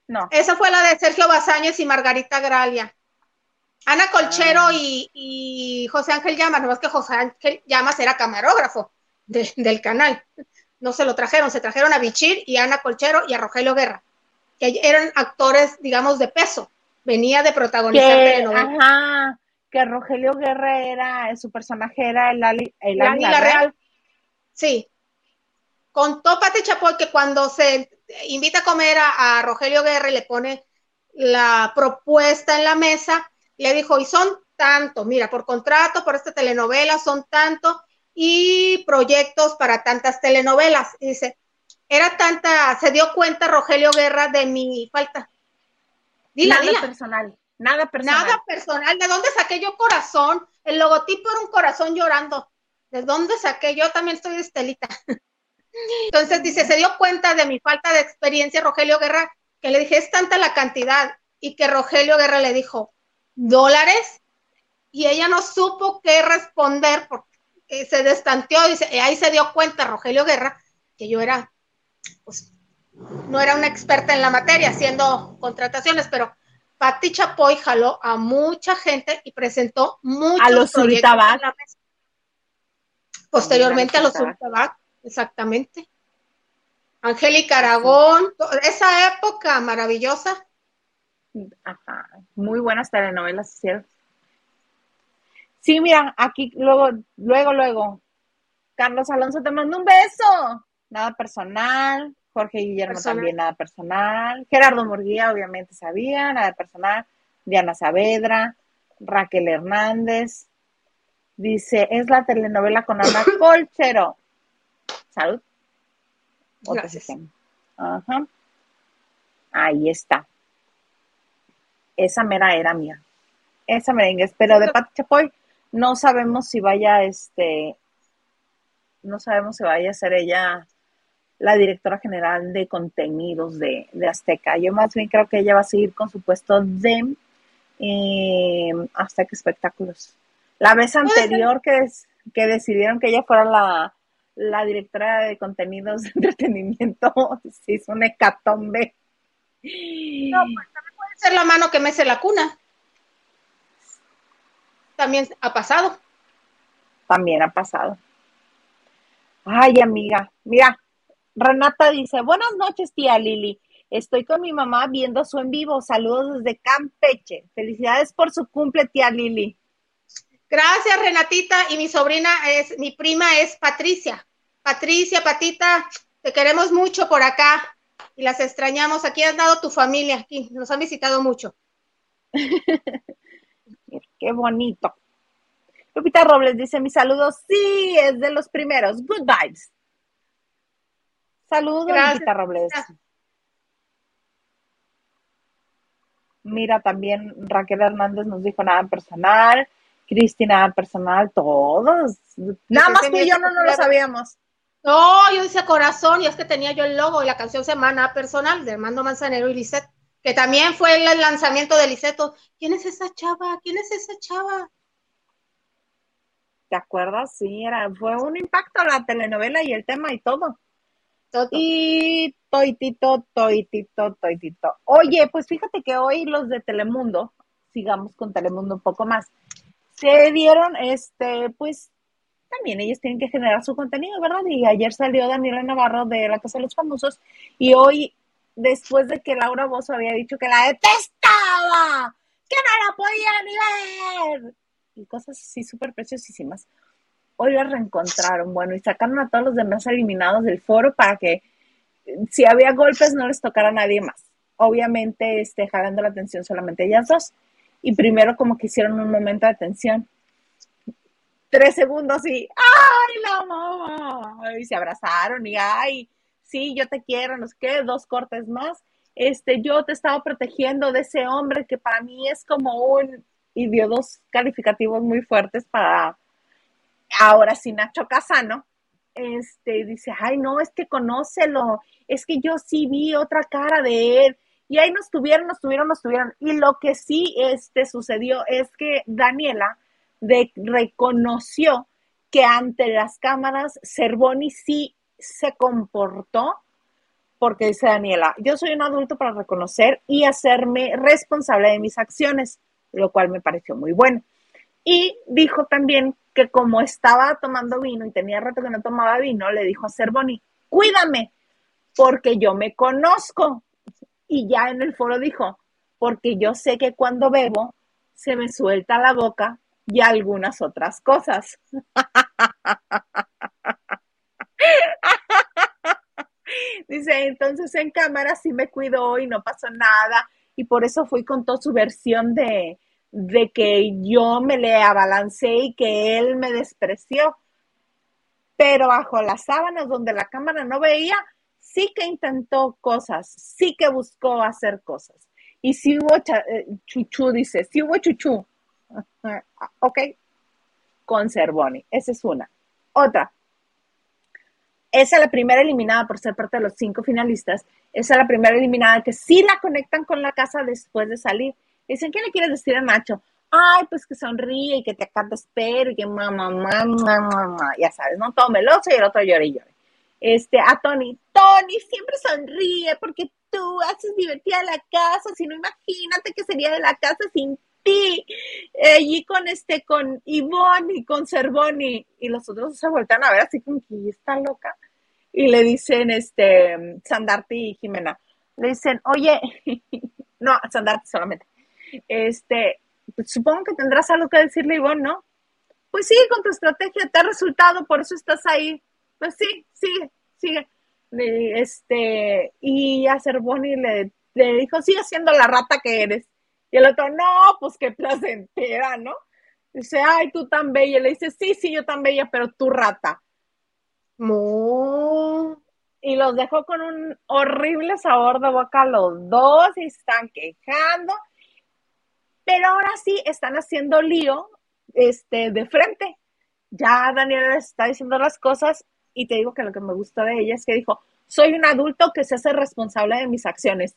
No. Esa fue la de Sergio Bazáñez y Margarita Gralia. Ana Colchero ah. y, José Ángel Llamas, no es que José Ángel Llamas era camarógrafo del canal. No se lo trajeron, se trajeron a Bichir y a Ana Colchero y a Rogelio Guerra, que eran actores, digamos, de peso. Venía de protagonizar telenovelas. Ajá, que Rogelio Guerra era, su personaje era el, Ali, el, Real. Sí. Contó Pate Chapoy que cuando se invita a comer a, Rogelio Guerra y le pone la propuesta en la mesa, le dijo, y son tanto, mira, por contrato, por esta telenovela son tanto y proyectos para tantas telenovelas. dice, era tanta, se dio cuenta Rogelio Guerra de mi falta. Dila, nada personal, nada personal. Nada personal. ¿De dónde saqué yo corazón? El logotipo era un corazón llorando. ¿De dónde saqué? Yo también estoy estelita. Entonces dice, se dio cuenta de mi falta de experiencia Rogelio Guerra, que le dije, es tanta la cantidad, y que Rogelio Guerra le dijo, ¿dólares? Y ella no supo qué responder porque se destanteó, dice, ahí se dio cuenta Rogelio Guerra que yo era, pues, no era una experta en la materia haciendo contrataciones, pero Pati Chapoy jaló a mucha gente y presentó muchos a los proyectos la Posteriormente a los Suritabac, exactamente. Angélica Aragón, esa época maravillosa. Ajá, muy buenas telenovelas ¿cierto? Sí, mira, aquí luego, luego, luego, Carlos Alonso te manda un beso. Nada personal. Jorge Guillermo también nada personal. Gerardo Murguía obviamente sabía, nada personal. Diana Saavedra, Raquel Hernández. Dice, es la telenovela con Ana Colchero. Salud. Ajá. Ahí está. Esa mera era mía. Esa merengue. Pero de Pati Chapoy no sabemos si vaya, este, no sabemos si vaya a ser ella la directora general de contenidos de, Azteca. Yo más bien creo que ella va a seguir con su puesto de eh, Azteca Espectáculos. La vez anterior que, que decidieron que ella fuera la, la directora de contenidos de entretenimiento, se hizo un hecatombe. No, pues también puede ser la mano que mece la cuna. También ha pasado. También ha pasado. Ay, amiga, mira, Renata dice, buenas noches, tía Lili. Estoy con mi mamá viendo su en vivo. Saludos desde Campeche. Felicidades por su cumple, tía Lili. Gracias, Renatita. Y mi sobrina es, mi prima es Patricia. Patricia, Patita, te queremos mucho por acá y las extrañamos. Aquí has dado tu familia, aquí nos han visitado mucho. Qué bonito. Lupita Robles dice, mis saludos, sí, es de los primeros. Good vibes. Saludos, Lupita Robles. Mira, también Raquel Hernández nos dijo nada personal, Cristina personal, todos. Nada más que yo no, no lo sabíamos. No, yo hice corazón y es que tenía yo el logo y la canción Semana Personal de Armando Manzanero y Lisette que también fue el lanzamiento de Liceto. ¿Quién es esa chava? ¿Quién es esa chava? ¿Te acuerdas? Sí, era, fue un impacto la telenovela y el tema y todo. todo. Y toitito, toitito, toitito. Oye, pues fíjate que hoy los de Telemundo, sigamos con Telemundo un poco más, se dieron, este, pues también ellos tienen que generar su contenido, ¿verdad? Y ayer salió Daniela Navarro de La Casa de los Famosos y hoy después de que Laura Bozo había dicho que la detestaba, que no la podía ni ver, y cosas así súper preciosísimas. Hoy la reencontraron, bueno, y sacaron a todos los demás eliminados del foro para que si había golpes no les tocara a nadie más. Obviamente, este, jalando la atención solamente ellas dos. Y primero como que hicieron un momento de atención. Tres segundos y ¡ay, la mamá! Y se abrazaron y ¡ay! sí, yo te quiero, no sé qué, dos cortes más. Este, yo te estaba protegiendo de ese hombre que para mí es como un, y dio dos calificativos muy fuertes para, ahora sí, Nacho Casano. Este, dice, ay, no, es que conócelo, es que yo sí vi otra cara de él. Y ahí nos tuvieron, nos tuvieron, nos tuvieron. Y lo que sí este, sucedió es que Daniela reconoció que ante las cámaras Cervoni sí se comportó, porque dice Daniela, yo soy un adulto para reconocer y hacerme responsable de mis acciones, lo cual me pareció muy bueno. Y dijo también que como estaba tomando vino y tenía rato que no tomaba vino, le dijo a Cervoni, cuídame, porque yo me conozco. Y ya en el foro dijo, porque yo sé que cuando bebo se me suelta la boca y algunas otras cosas. Dice, entonces en cámara sí me cuido y no pasó nada. Y por eso fui con toda su versión de, de que yo me le abalancé y que él me despreció. Pero bajo las sábanas donde la cámara no veía, sí que intentó cosas, sí que buscó hacer cosas. Y si hubo eh, chuchu, dice, si hubo chuchu. ok, con Cervoni. Esa es una. Otra. Esa es la primera eliminada por ser parte de los cinco finalistas. Esa es la primera eliminada que sí la conectan con la casa después de salir. Dicen, ¿qué le quieres decir a Nacho? Ay, pues que sonríe y que te acate espero y que mamá, mamá, mamá, ya sabes, ¿no? Todo meloso y el otro llore y llore. Este, a Tony, Tony siempre sonríe porque tú haces divertida la casa, si no imagínate que sería de la casa sin ti. y con este, con Ivonne y con Cervoni, y los otros se vueltan a ver así como que está loca. Y le dicen, este, Sandarti y Jimena, le dicen, oye, no, Sandarti solamente, este, pues supongo que tendrás algo que decirle, Ivonne, ¿no? Pues sí, con tu estrategia te ha resultado, por eso estás ahí. Pues sí, sigue, sigue. Este, y a Cervoni le, le dijo, sigue siendo la rata que eres. Y el otro, no, pues qué placentera, ¿no? Dice, ay, tú tan bella. Le dice, sí, sí, yo tan bella, pero tú rata. Y los dejó con un horrible sabor de boca los dos y están quejando. Pero ahora sí están haciendo lío este, de frente. Ya Daniela les está diciendo las cosas y te digo que lo que me gusta de ella es que dijo, soy un adulto que se hace responsable de mis acciones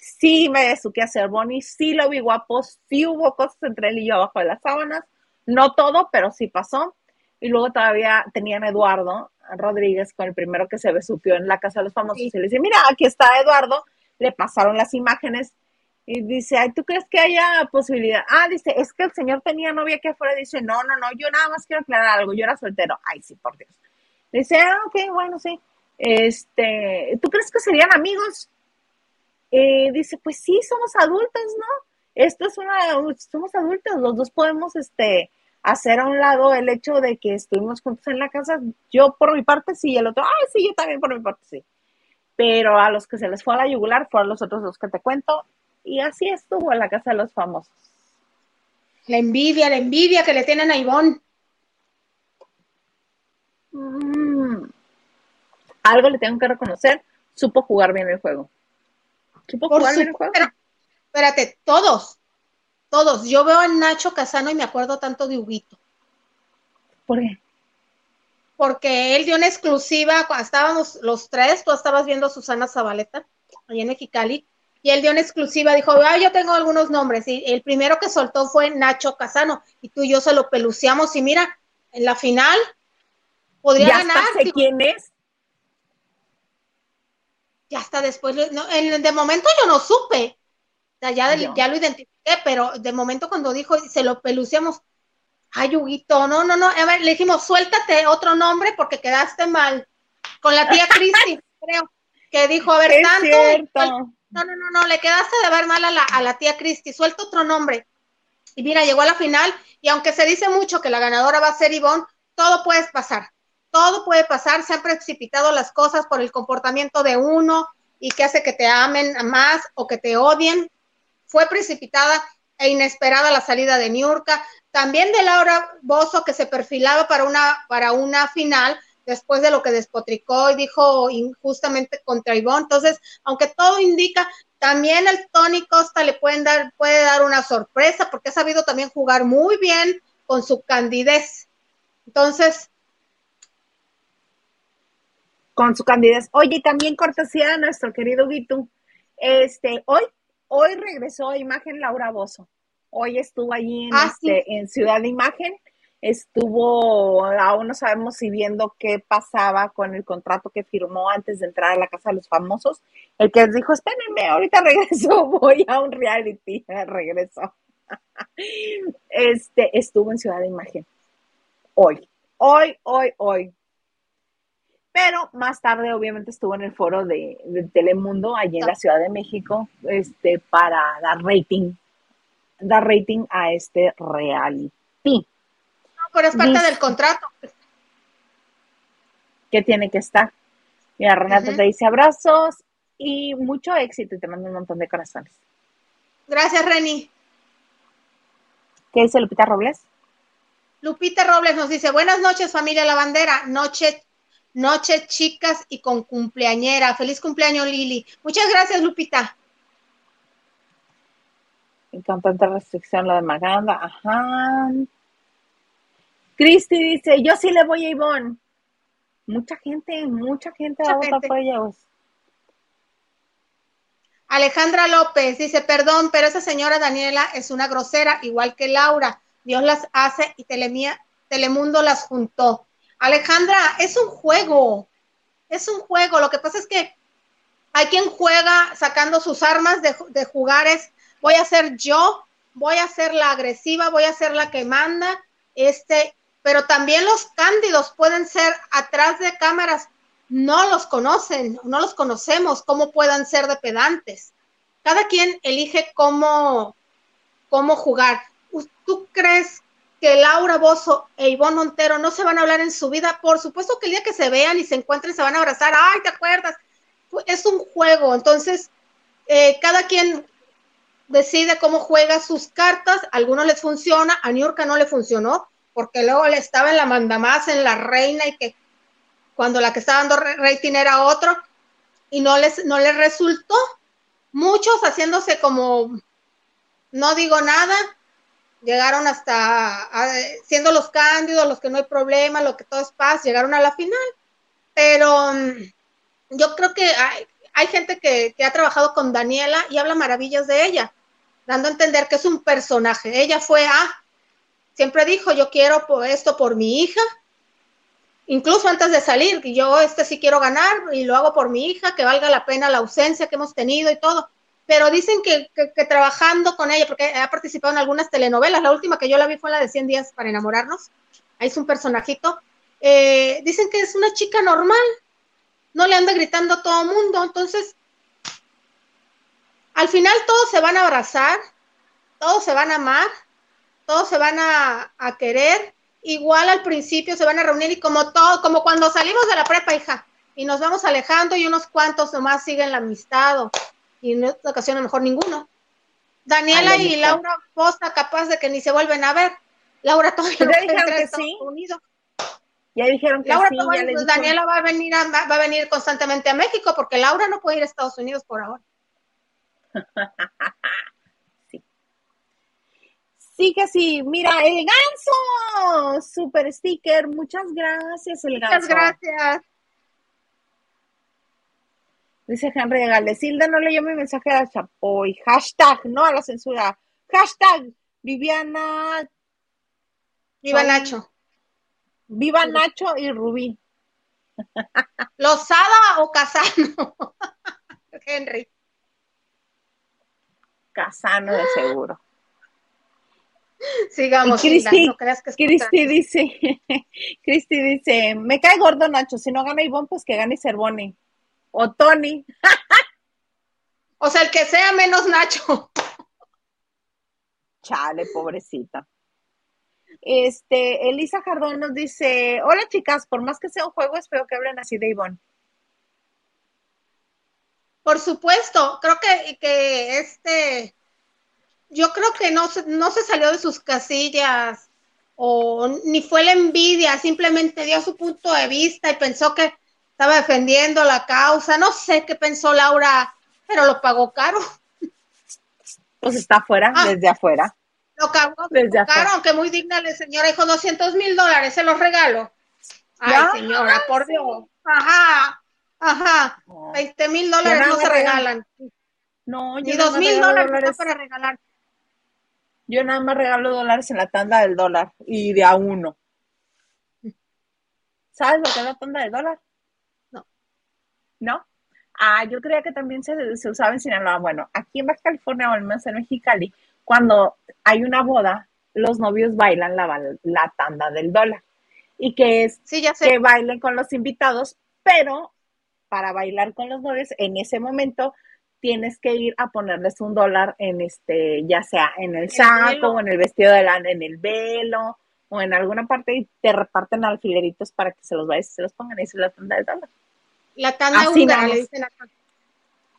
sí me desuqué a ser Bonnie, sí lo vi guapo, sí hubo cosas entre él y yo abajo de las sábanas, no todo, pero sí pasó. Y luego todavía tenían a Eduardo Rodríguez con el primero que se besuqueó en la casa de los famosos. Y le dice, mira, aquí está Eduardo, le pasaron las imágenes y dice, ay, ¿tú crees que haya posibilidad? Ah, dice, es que el señor tenía novia aquí afuera. Dice, no, no, no, yo nada más quiero aclarar algo, yo era soltero. Ay, sí, por Dios. Dice, ah, ok, bueno, sí. Este, ¿tú crees que serían amigos? Eh, dice, pues sí, somos adultos, ¿no? Esto es una, somos adultos, los dos podemos, este, hacer a un lado el hecho de que estuvimos juntos en la casa. Yo por mi parte sí, y el otro, ay, sí, yo también por mi parte sí. Pero a los que se les fue a la yugular fueron los otros dos que te cuento. Y así estuvo en la casa de los famosos. La envidia, la envidia que le tienen a Ivonne. Mm. Algo le tengo que reconocer, supo jugar bien el juego. Por espérate, todos, todos. Yo veo a Nacho Casano y me acuerdo tanto de Huguito. ¿Por qué? Porque él dio una exclusiva, cuando estábamos los tres, tú estabas viendo a Susana Zabaleta, allá en Mexicali, y él dio una exclusiva, dijo, ah, yo tengo algunos nombres, y el primero que soltó fue Nacho Casano, y tú y yo se lo peluciamos, y mira, en la final podría ya ganar. Sé quién es, ya hasta después, no, de momento yo no supe, ya, ya. lo identifiqué, pero de momento cuando dijo, se lo peluciamos, ay, Huguito, no, no, no, a ver, le dijimos, suéltate otro nombre porque quedaste mal, con la tía Cristi, creo, que dijo, a ver, tanto, no, no, no, no, le quedaste de ver mal a la, a la tía Cristi, suelta otro nombre, y mira, llegó a la final, y aunque se dice mucho que la ganadora va a ser Ivonne, todo puede pasar, todo puede pasar, se han precipitado las cosas por el comportamiento de uno y que hace que te amen más o que te odien. Fue precipitada e inesperada la salida de Niurka, también de Laura Bozo que se perfilaba para una, para una final después de lo que despotricó y dijo injustamente contra Ivonne. Entonces, aunque todo indica, también el Tony Costa le pueden dar, puede dar una sorpresa porque ha sabido también jugar muy bien con su candidez. Entonces, con su candidez. Oye, también cortesía a nuestro querido Guitu. Este, hoy, hoy regresó a Imagen Laura Bozo. Hoy estuvo allí en, ah, este, en Ciudad de Imagen. Estuvo, aún no sabemos si viendo qué pasaba con el contrato que firmó antes de entrar a la Casa de los Famosos. El que dijo, espérenme, ahorita regreso, voy a un reality. Regresó. Este, estuvo en Ciudad de Imagen. Hoy, hoy, hoy, hoy pero más tarde obviamente estuvo en el foro de, Telemundo allí en la Ciudad de México este, para dar rating, dar rating a este reality. No, pero es parte del contrato. Que tiene que estar. Mira, Renata te dice abrazos y mucho éxito y te mando un montón de corazones. Gracias, Reni. ¿Qué dice Lupita Robles? Lupita Robles nos dice, buenas noches familia La Bandera, noche, noche chicas y con cumpleañera. Feliz cumpleaños Lili. Muchas gracias Lupita. Con tanta restricción lo de Maganda, ajá. Cristi dice, yo sí le voy a Ivonne. Mucha gente, mucha gente va a votar por ella. Pues. Alejandra López dice, perdón, pero esa señora Daniela es una grosera, igual que Laura. Dios las hace y Telemía, Telemundo las juntó. Alejandra, es un juego, es un juego. Lo que pasa es que hay quien juega sacando sus armas de, de jugares. Voy a ser yo, voy a ser la agresiva, voy a ser la que manda. Este, pero también los cándidos pueden ser atrás de cámaras, no los conocen, no los conocemos, cómo puedan ser de pedantes. Cada quien elige cómo, cómo jugar. ¿Tú crees que Laura Bozo e Ivonne Montero no se van a hablar en su vida? Por supuesto que el día que se vean y se encuentren se van a abrazar. ¡Ay, te acuerdas! Es un juego, entonces eh, cada quien decide cómo juega sus cartas. A algunos les funciona, a Niurka no le funcionó, porque luego le estaba en la mandamás, en la reina, y que cuando la que estaba dando rating era otro, y no les, no les resultó. Muchos haciéndose como, no digo nada, llegaron hasta, siendo los cándidos, los que no hay problema, lo que todo es paz, llegaron a la final. Pero mm, yo creo que hay, gente que, que, ha trabajado con Daniela y habla maravillas de ella, dando a entender que es un personaje. Ella fue a, siempre dijo, yo quiero esto por mi hija, incluso antes de salir, yo este sí quiero ganar y lo hago por mi hija, que valga la pena la ausencia que hemos tenido y todo. Pero dicen que, trabajando con ella, porque ha participado en algunas telenovelas, la última que yo la vi fue la de 100 días para enamorarnos, ahí es un personajito, eh, dicen que es una chica normal, no le anda gritando a todo mundo, entonces, al final todos se van a abrazar, todos se van a amar, todos se van a, querer, igual al principio se van a reunir y como todo, como cuando salimos de la prepa, hija, y nos vamos alejando y unos cuantos nomás siguen la amistad y en esta ocasión a lo mejor ninguno. Daniela y Laura Posta capaz de que ni se vuelven a ver. Laura todavía no ya dijeron que sí. Ya dijeron que Laura sí. pues Daniela va a venir va a venir constantemente a México porque Laura no puede ir a Estados Unidos por ahora. Sí que sí. Mira, el ganso. Super sticker. Muchas gracias, el ganso. Muchas gracias. Dice Henry Gales. Silda no leyó mi mensaje de Chapoy. Hashtag, no a la censura. Hashtag, Viviana. Viva Nacho. Viva Nacho y Rubí. ¿Losada o Casano? Henry. Casano de seguro. Sigamos. Cristi, no dice, Cristi dice, me cae gordo Nacho, si no gana Ivonne, pues que gane Cervoni. O Tony. o sea, el que sea menos Nacho. Chale, pobrecita. Este, Elisa Jardón nos dice, hola chicas, por más que sea un juego, espero que hablen así de Ivonne. Por supuesto, creo que, que este yo creo que no, no se salió de sus casillas o ni fue la envidia, simplemente dio su punto de vista y pensó que estaba defendiendo la causa. No sé qué pensó Laura, pero lo pagó caro. Pues está afuera, ah. desde afuera. Lo pagó desde caro, aunque muy digna la señora dijo 200 mil dólares, se los regalo. Ay, señora, por Dios. Ajá, ajá. 20 mil dólares no se regalan. No, Ni dos mil dólares para regalar. Yo nada más regalo dólares en la tanda del dólar y de a uno. ¿Sabes lo que es la tanda del dólar? No. Ah, yo creía que también se, usaba en Sinaloa. Bueno, aquí en Baja California o al menos en Mexicali, cuando hay una boda, los novios bailan la, la tanda del dólar. Y que es sí, ya que bailen con los invitados, pero para bailar con los novios en ese momento tienes que ir a ponerles un dólar en este, ya sea en el saco o en el vestido de lana, en el velo o en alguna parte y te reparten alfileritos para que se los vayas y se los pongan y se la tanda del dólar. La tanda húngara, le dicen acá.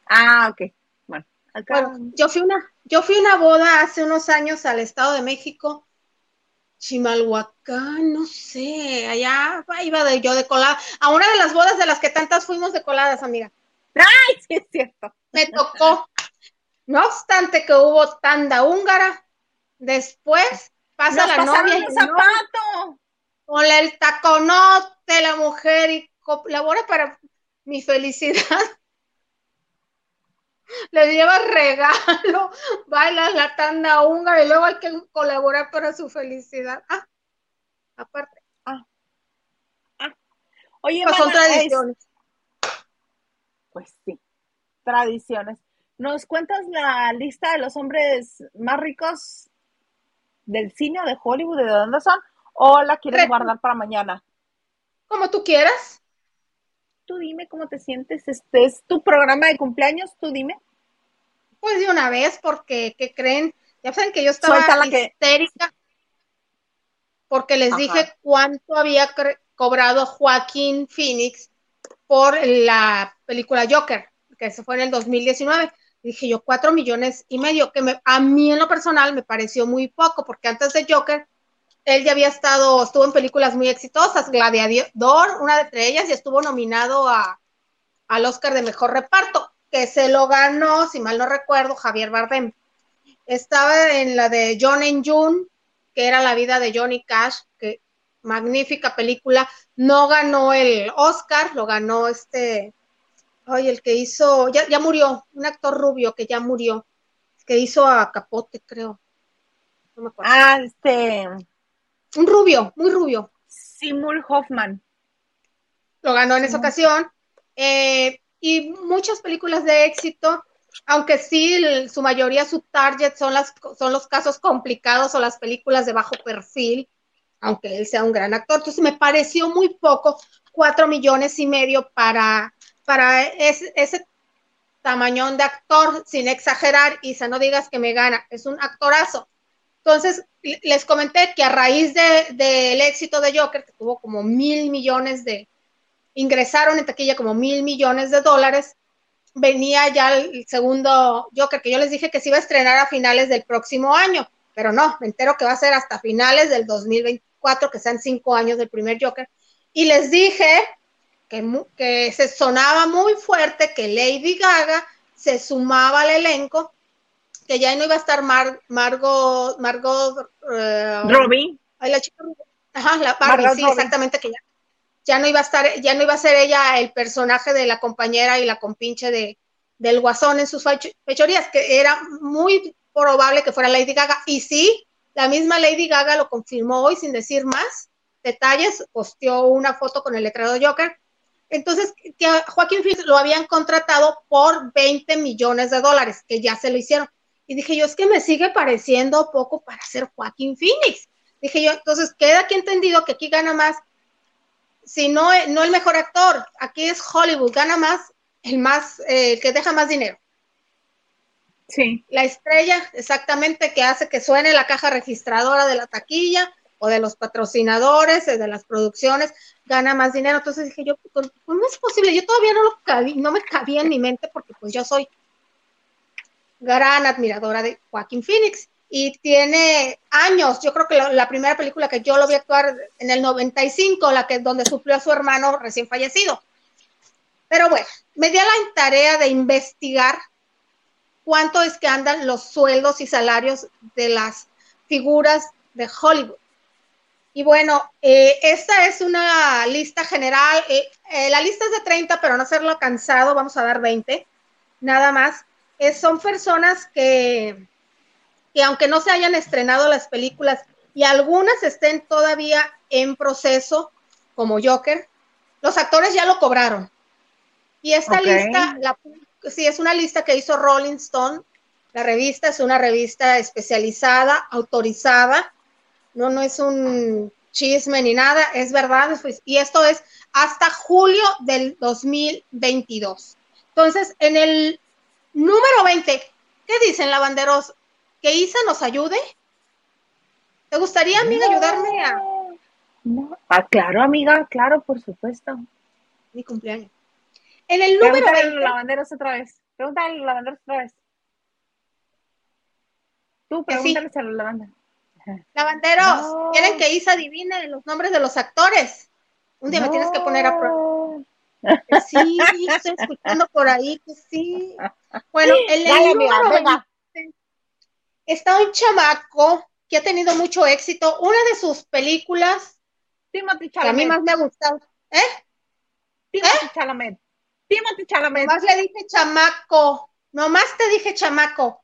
Ah, ok. Bueno, Bueno, yo fui una, yo fui una boda hace unos años al Estado de México, Chimalhuacán, no sé, allá iba de, yo de colada, a una de las bodas de las que tantas fuimos de coladas, amiga. Ay, sí es cierto. Me tocó. No obstante que hubo tanda húngara, después pasa la novia el zapato. con el taconote la mujer y colabora para mi felicidad. Le lleva regalo, baila la tanda húngara y luego hay que colaborar para su felicidad. Ah, aparte. Ah. Ah. Oye, pues son tradiciones. Pues sí, tradiciones. ¿Nos cuentas la lista de los hombres más ricos del cine o de Hollywood, de dónde son? ¿O la quieres guardar para mañana? Como tú quieras. Tú dime cómo te sientes. Este es tu programa de cumpleaños, tú dime. Pues de una vez, porque, ¿qué creen? Ya saben que yo estaba histérica porque les dije cuánto había cobrado Joaquín Phoenix por la película Joker, que se fue en el 2019. Dije yo, cuatro millones y medio, que a mí en lo personal me pareció muy poco, porque antes de Joker, él ya había estado, estuvo en películas muy exitosas, Gladiador, una de ellas, y estuvo nominado a, al Oscar de Mejor Reparto, que se lo ganó, si mal no recuerdo, Javier Bardem. Estaba en la de John and June, que era la vida de Johnny Cash, que magnífica película, no ganó el Oscar, lo ganó este, ay, el que hizo, ya, ya murió, un actor rubio que ya murió, que hizo a Capote, creo. No me acuerdo. Ah, este. Un rubio, muy rubio. Simul Hoffman. Lo ganó en esa ocasión. Eh, y muchas películas de éxito, aunque sí, su mayoría, su target son, las, son los casos complicados o las películas de bajo perfil aunque él sea un gran actor. Entonces me pareció muy poco, cuatro millones y medio para, para ese, ese tamañón de actor, sin exagerar, Isa, no digas que me gana, es un actorazo. Entonces, les comenté que a raíz del de, éxito de Joker, que tuvo como mil millones de, ingresaron en taquilla como mil millones de dólares, venía ya el segundo Joker, que yo les dije que se iba a estrenar a finales del próximo año, pero no, me entero que va a ser hasta finales del 2020, que sean cinco años del primer Joker, y les dije que se sonaba muy fuerte que Lady Gaga se sumaba al elenco, que ya no iba a estar Margot, Margot uh, Robbie. la chica, ajá, la Barbie, sí, exactamente, que ya, ya no iba a estar, ya no iba a ser ella el personaje de la compañera y la compinche de, del guasón en sus fechorías, que era muy probable que fuera Lady Gaga, y sí, la misma Lady Gaga lo confirmó hoy sin decir más detalles, posteó una foto con el letrado Joker. Entonces, que a Joaquín Phoenix lo habían contratado por 20 millones de dólares, que ya se lo hicieron. Y dije yo, es que me sigue pareciendo poco para ser Joaquín Phoenix. Dije yo, entonces queda aquí entendido que aquí gana más, si no, no el mejor actor, aquí es Hollywood, gana más el más, eh, que deja más dinero. Sí. La estrella, exactamente, que hace que suene la caja registradora de la taquilla o de los patrocinadores, de las producciones, gana más dinero. Entonces dije yo, ¿cómo es posible? Yo todavía no, lo no me cabía en mi mente porque pues yo soy gran admiradora de Joaquín Phoenix y tiene años, yo creo que la, primera película que yo lo vi actuar en el 95, la que donde sufrió a su hermano recién fallecido. Pero bueno, me di a la tarea de investigar cuánto es que andan los sueldos y salarios de las figuras de Hollywood. Y bueno, eh, esta es una lista general. Eh, eh, la lista es de 30, pero no hacerlo cansado, vamos a dar 20, nada más. Son personas que, que aunque no se hayan estrenado las películas y algunas estén todavía en proceso, como Joker, los actores ya lo cobraron. Y esta lista la, sí, es una lista que hizo Rolling Stone. La revista es una revista especializada, autorizada. No, no es un chisme ni nada, es verdad. Y esto es hasta julio del 2022. Entonces, en el número 20, ¿qué dicen lavanderos? ¿Que Isa nos ayude? ¿Te gustaría, amiga, ayudarme a...? Ah, claro, amiga, claro, por supuesto. Mi cumpleaños. En el número Pregúntale a los lavanderos otra vez. Pregúntale a los lavanderos otra vez. Tú pregúntale a la banda. Lavanderos, ¿quieren que Isa adivine los nombres de los actores? Un día me tienes que poner a prueba. Sí, estoy escuchando por ahí que sí. Bueno, el, número está un chamaco que ha tenido mucho éxito. Una de sus películas a mí más me ha gustado. ¿Eh? Timothy ¿Eh? Chalamet. Timothy Chalamet. Nomás le dije chamaco. Nomás te dije chamaco.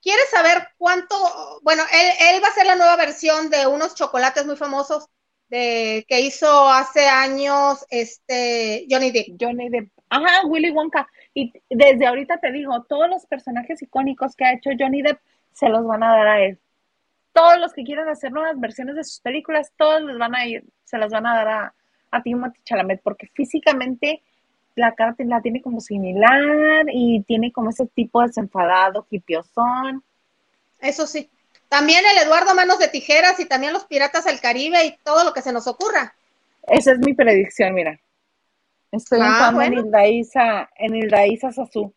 ¿Quieres saber cuánto? Bueno, él, va a ser la nueva versión de unos chocolates muy famosos de que hizo hace años este Johnny Depp. Johnny Depp. Ajá, Willy Wonka. Y desde ahorita te digo, todos los personajes icónicos que ha hecho Johnny Depp se los van a dar a él. Todos los que quieran hacer nuevas versiones de sus películas, todos les van a ir, se las van a dar a, a Timothy Chalamet, porque físicamente la cara la tiene como similar y tiene como ese tipo desenfadado, hipiosón. Eso sí. También el Eduardo Manos de Tijeras y también los Piratas del Caribe y todo lo que se nos ocurra. Esa es mi predicción, mira. Estoy ah, en Hildaísa, en Hildaísa Sazú.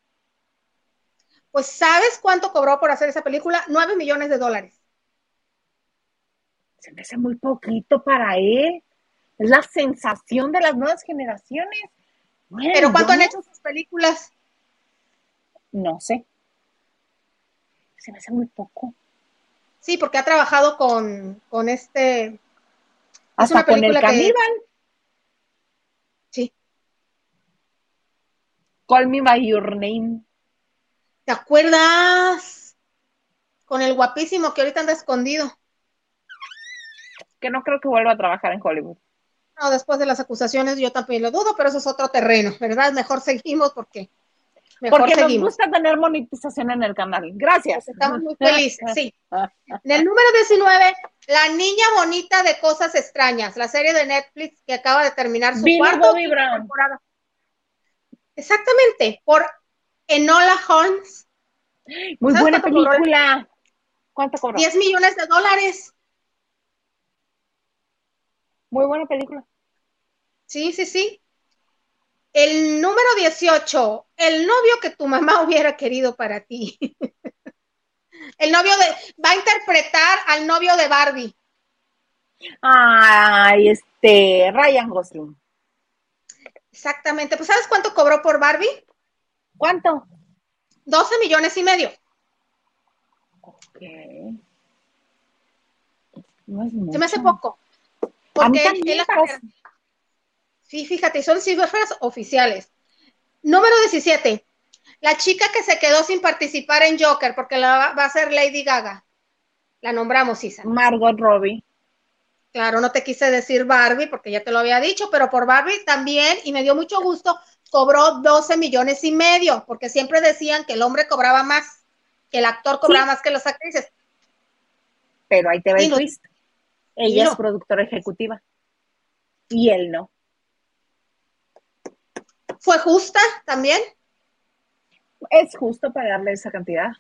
Pues, ¿sabes cuánto cobró por hacer esa película? Nueve millones de dólares. Se me hace muy poquito para él. Es la sensación de las nuevas generaciones. ¿Pero cuánto han hecho sus películas? No sé. Se me hace muy poco. Sí, porque ha trabajado con, con este. Hasta con el caníbal. Sí. Call me by your name. ¿Te acuerdas? Con el guapísimo que ahorita anda escondido. Que no creo que vuelva a trabajar en Hollywood. No, después de las acusaciones yo también lo dudo, pero eso es otro terreno, ¿verdad? Mejor seguimos porque mejor porque nos gusta tener monetización en el canal. Gracias. Estamos muy felices, sí. En el número 19, La Niña Bonita de Cosas Extrañas, la serie de Netflix que acaba de terminar su cuarta temporada. Exactamente, por Enola Holmes. Muy buena película. ¿Cuánto cobró? 10 millones de dólares. Muy buena película. Sí, sí, sí. El número 18, el novio que tu mamá hubiera querido para ti. el novio de, va a interpretar al novio de Barbie. Ay, este, Ryan Gosling. Exactamente. Pues, ¿sabes cuánto cobró por Barbie? ¿Cuánto? 12 millones y medio. Ok. Se me hace poco. Porque Sí, fíjate, son cifras oficiales. Número 17. La chica que se quedó sin participar en Joker porque la va a ser Lady Gaga. La nombramos, Isa. Margot Robbie. Claro, no te quise decir Barbie porque ya te lo había dicho, pero por Barbie también, y me dio mucho gusto, cobró 12 millones y medio, porque siempre decían que el hombre cobraba más, que el actor cobraba más que las actrices. Pero ahí te va el twist. Ella es productora ejecutiva y él no. ¿Fue justa también? Es justo pagarle esa cantidad.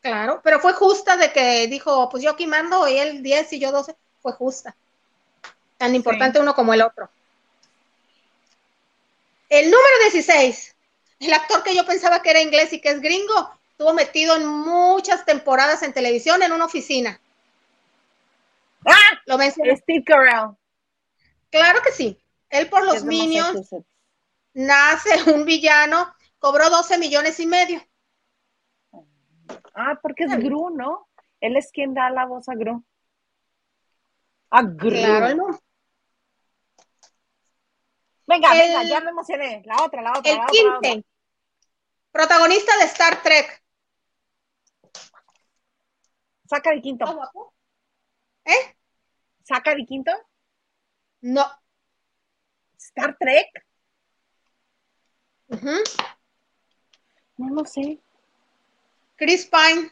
Claro, pero fue justa de que dijo, pues yo aquí mando y él 10 y yo 12, fue justa. Tan importante uno como el otro. El número 16, el actor que yo pensaba que era inglés y que es gringo, estuvo metido en muchas temporadas en televisión en una oficina. ¡Ah! Lo Steve Carell. Claro que sí. Él por los Minions nace un villano, cobró 12 millones y medio. Ah, porque es Gru, ¿no? Él es quien da la voz a Gru. A Gru. Claro, no. Venga, venga, ya me emocioné. La otra, la otra. El quinto. Protagonista de Star Trek. Saca el quinto. ¿Eh? ¿Saca el quinto? No. ¿Star Trek? No lo sé. Chris Pine.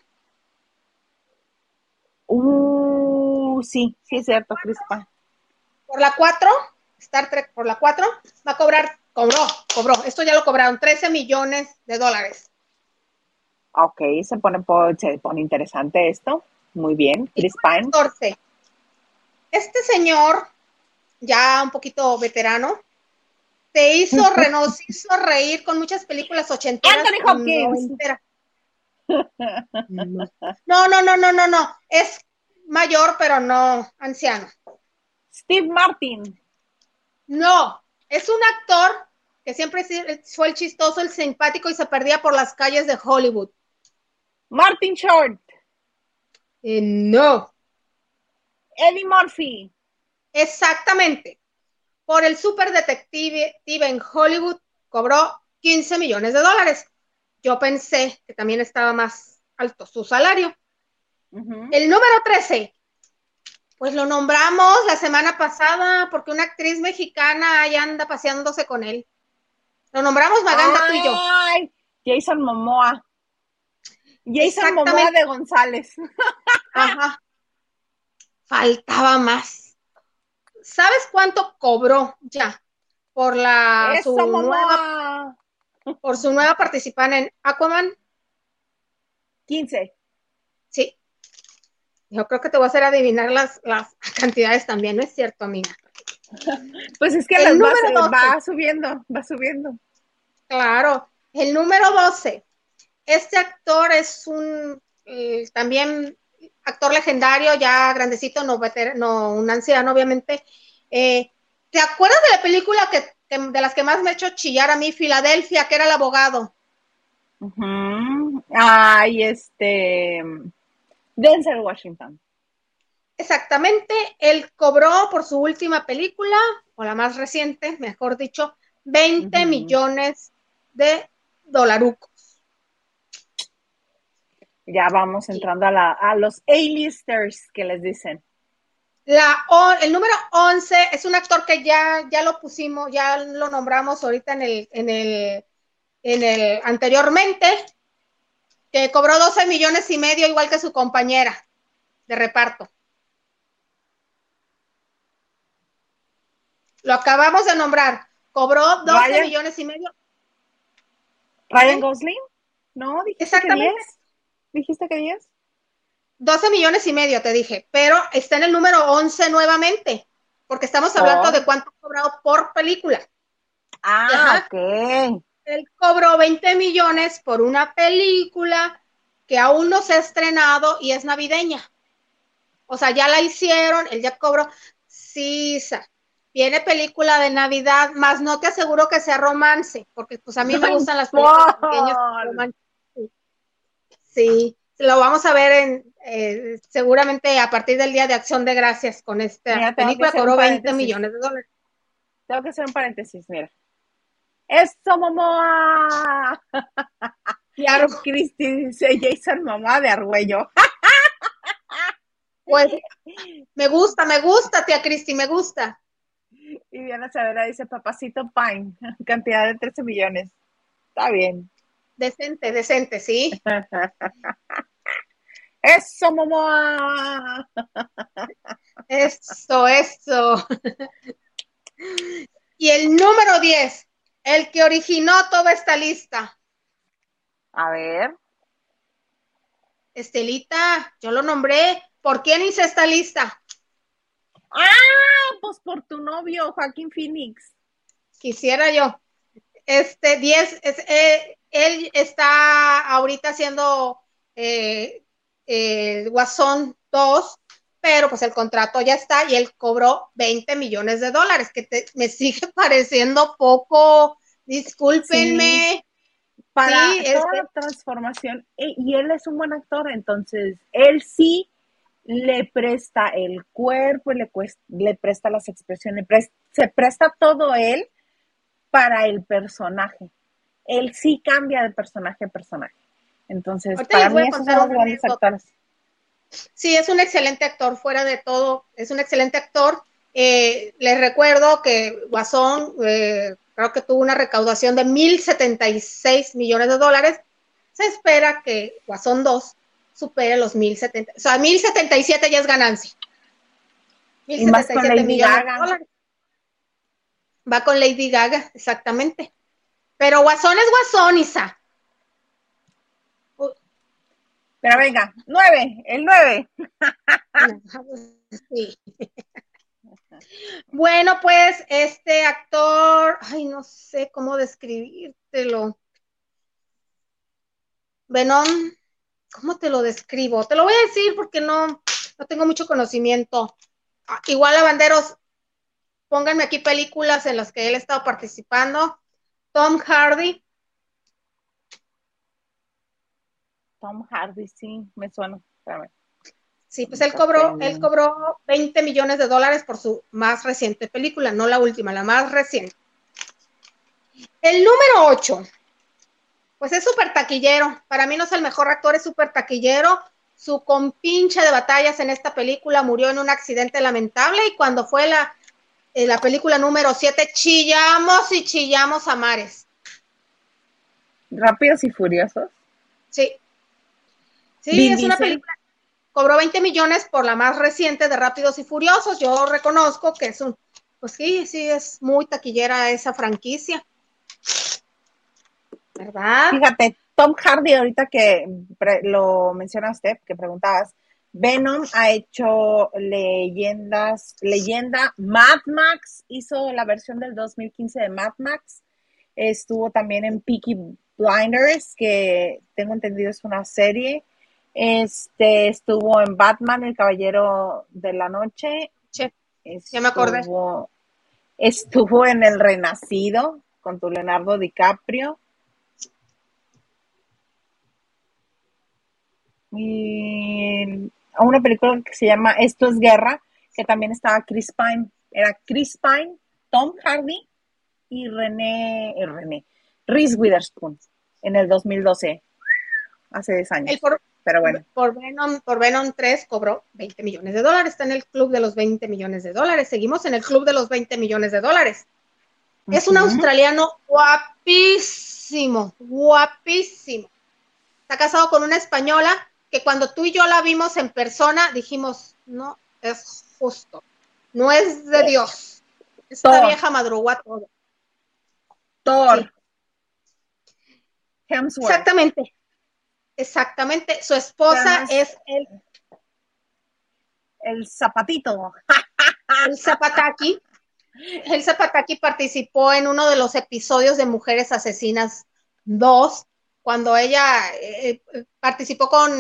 Uh, sí, sí es cierto, Chris Pine. Por la 4, Star Trek por la 4, va a cobrar, cobró, cobró, esto ya lo cobraron, 13 millones de dólares. Ok, se pone, se pone interesante esto. Muy bien, Chris Pine. 14. Este señor, ya un poquito veterano, te hizo, hizo reír con muchas películas ochenteras. Anthony Hopkins. No, no, no, no, no, no. Es mayor, pero no anciano. Steve Martin. No, es un actor que siempre fue el chistoso, el simpático y se perdía por las calles de Hollywood. Martin Short. Eh, no. Eddie Murphy. Exactamente. Por el super detective en Hollywood cobró 15 millones de dólares. Yo pensé que también estaba más alto su salario. El número 13, pues lo nombramos la semana pasada porque una actriz mexicana ahí anda paseándose con él. Lo nombramos Maganda tú y yo. Jason Momoa. Jason Momoa de González. Ajá. Faltaba más. ¿Sabes cuánto cobró ya por la su nueva por su nueva participación en Aquaman? 15. Sí. Yo creo que te voy a hacer adivinar las, las cantidades también, ¿no es cierto, amiga? Pues es que el número va subiendo, va subiendo. Claro. El número 12. Este actor es un eh, también actor legendario, ya grandecito, no, no un anciano, obviamente. Eh, ¿Te acuerdas de la película que, de las que más me ha hecho chillar a mí, Filadelfia, que era el abogado? Ay, este. Denzel Washington. Exactamente, él cobró por su última película, o la más reciente, mejor dicho, 20 millones de dolarucos. Ya vamos entrando a, la, a los A-listers que les dicen. La, el número 11 es un actor que ya, ya lo pusimos, ya lo nombramos ahorita en el, en el, en el anteriormente, que cobró 12 millones y medio, igual que su compañera de reparto. Lo acabamos de nombrar. Cobró 12 millones y medio. ¿Ryan Gosling? No, Exactamente. que 10. ¿Dijiste que 10? 12 millones y medio, te dije, pero está en el número 11 nuevamente, porque estamos hablando oh. de cuánto ha cobrado por película. Ah, ok él cobró 20 millones por una película que aún no se ha estrenado y es navideña. O sea, ya la hicieron, él ya cobró. Sí, viene película de Navidad, más no te aseguro que sea romance, porque pues a mí me gustan las películas pequeñas. Sí, lo vamos a ver en, eh, seguramente a partir del Día de Acción de Gracias con esta película, cobró 20 millones de dólares. Tengo que hacer un paréntesis, mira. ¡Eso, mamá! Claro, Cristi dice Jason, mamá de Argüello. Pues, me gusta, me gusta, tía Cristi, me gusta. Y Diana Savera dice, papacito Pine, cantidad de 13 millones. Está bien. Decente, decente, sí. Eso, mamá. Eso, eso. Y el número 10, el que originó toda esta lista. A ver. Estelita, yo lo nombré. ¿Por quién hice esta lista? Ah, pues por tu novio, Joaquín Phoenix. Quisiera yo. Este 10, eh, él está ahorita haciendo eh, el Guasón 2 pero pues el contrato ya está y él cobró 20 millones de dólares, que me sigue pareciendo poco, discúlpenme. Para esta transformación, e, y él es un buen actor, entonces él sí le presta el cuerpo, le, le presta las expresiones, se presta todo él para el personaje. Él sí cambia de personaje a personaje. Entonces, para mí esos son los grandes actores. Sí, es un excelente actor, fuera de todo, es un excelente actor. Eh, les recuerdo que Guasón eh, creo que tuvo una recaudación de 1.076 millones de dólares. Se espera que Guasón 2 supere los 1.070, o sea, 1.077 ya es ganancia. 1.077 millones de dólares. Va con Lady Gaga, exactamente. Pero Guasón es Guasón, Isa. Pero venga, nueve, el nueve. Bueno, pues este actor, ay, no sé cómo describírtelo. Venom, ¿cómo te lo describo? Te lo voy a decir porque no, no tengo mucho conocimiento. Ah, igual, lavanderos, pónganme aquí películas en las que él ha estado participando. Tom Hardy. Tom Hardy, sí, me suena. Sí, pues él cobró, él cobró 20 millones de dólares por su más reciente película, no la última, la más reciente. El número 8, pues es súper taquillero. Para mí no es el mejor actor, es súper taquillero. Su compinche de batallas en esta película murió en un accidente lamentable y cuando fue la, eh, la película número 7, chillamos y chillamos a mares. Rápidos y furiosos. Sí. Sí, es una película. Cobró 20 millones por la más reciente de Rápidos y Furiosos. Yo reconozco que es un, pues sí, sí, es muy taquillera esa franquicia. ¿verdad? Fíjate, Tom Hardy, ahorita que lo mencionaste, que preguntabas, Venom ha hecho leyendas, leyenda, Mad Max hizo la versión del 2015 de Mad Max, estuvo también en Peaky Blinders, que tengo entendido es una serie, este estuvo en Batman, el Caballero de la Noche, ya me acordé. Estuvo en El Renacido con tu Leonardo DiCaprio, y a una película que se llama Esto es Guerra, que también estaba Chris Pine. Era Chris Pine, Tom Hardy y René, eh, René, Reese Witherspoon en el 2012, hace 10 años. pero bueno. Por Venom, por Venom 3 cobró 20 millones de dólares, está en el club de los 20 millones de dólares. Seguimos en el club de los 20 millones de dólares. Es un australiano guapísimo, guapísimo. Está casado con una española que cuando tú y yo la vimos en persona dijimos, no es justo, no es de Dios. Esta vieja madrugó todo. Thor. Exactamente. Exactamente. Su esposa es el. El zapatito. el zapataki. El zapataki participó en uno de los episodios de Mujeres Asesinas 2 cuando ella eh, eh, participó con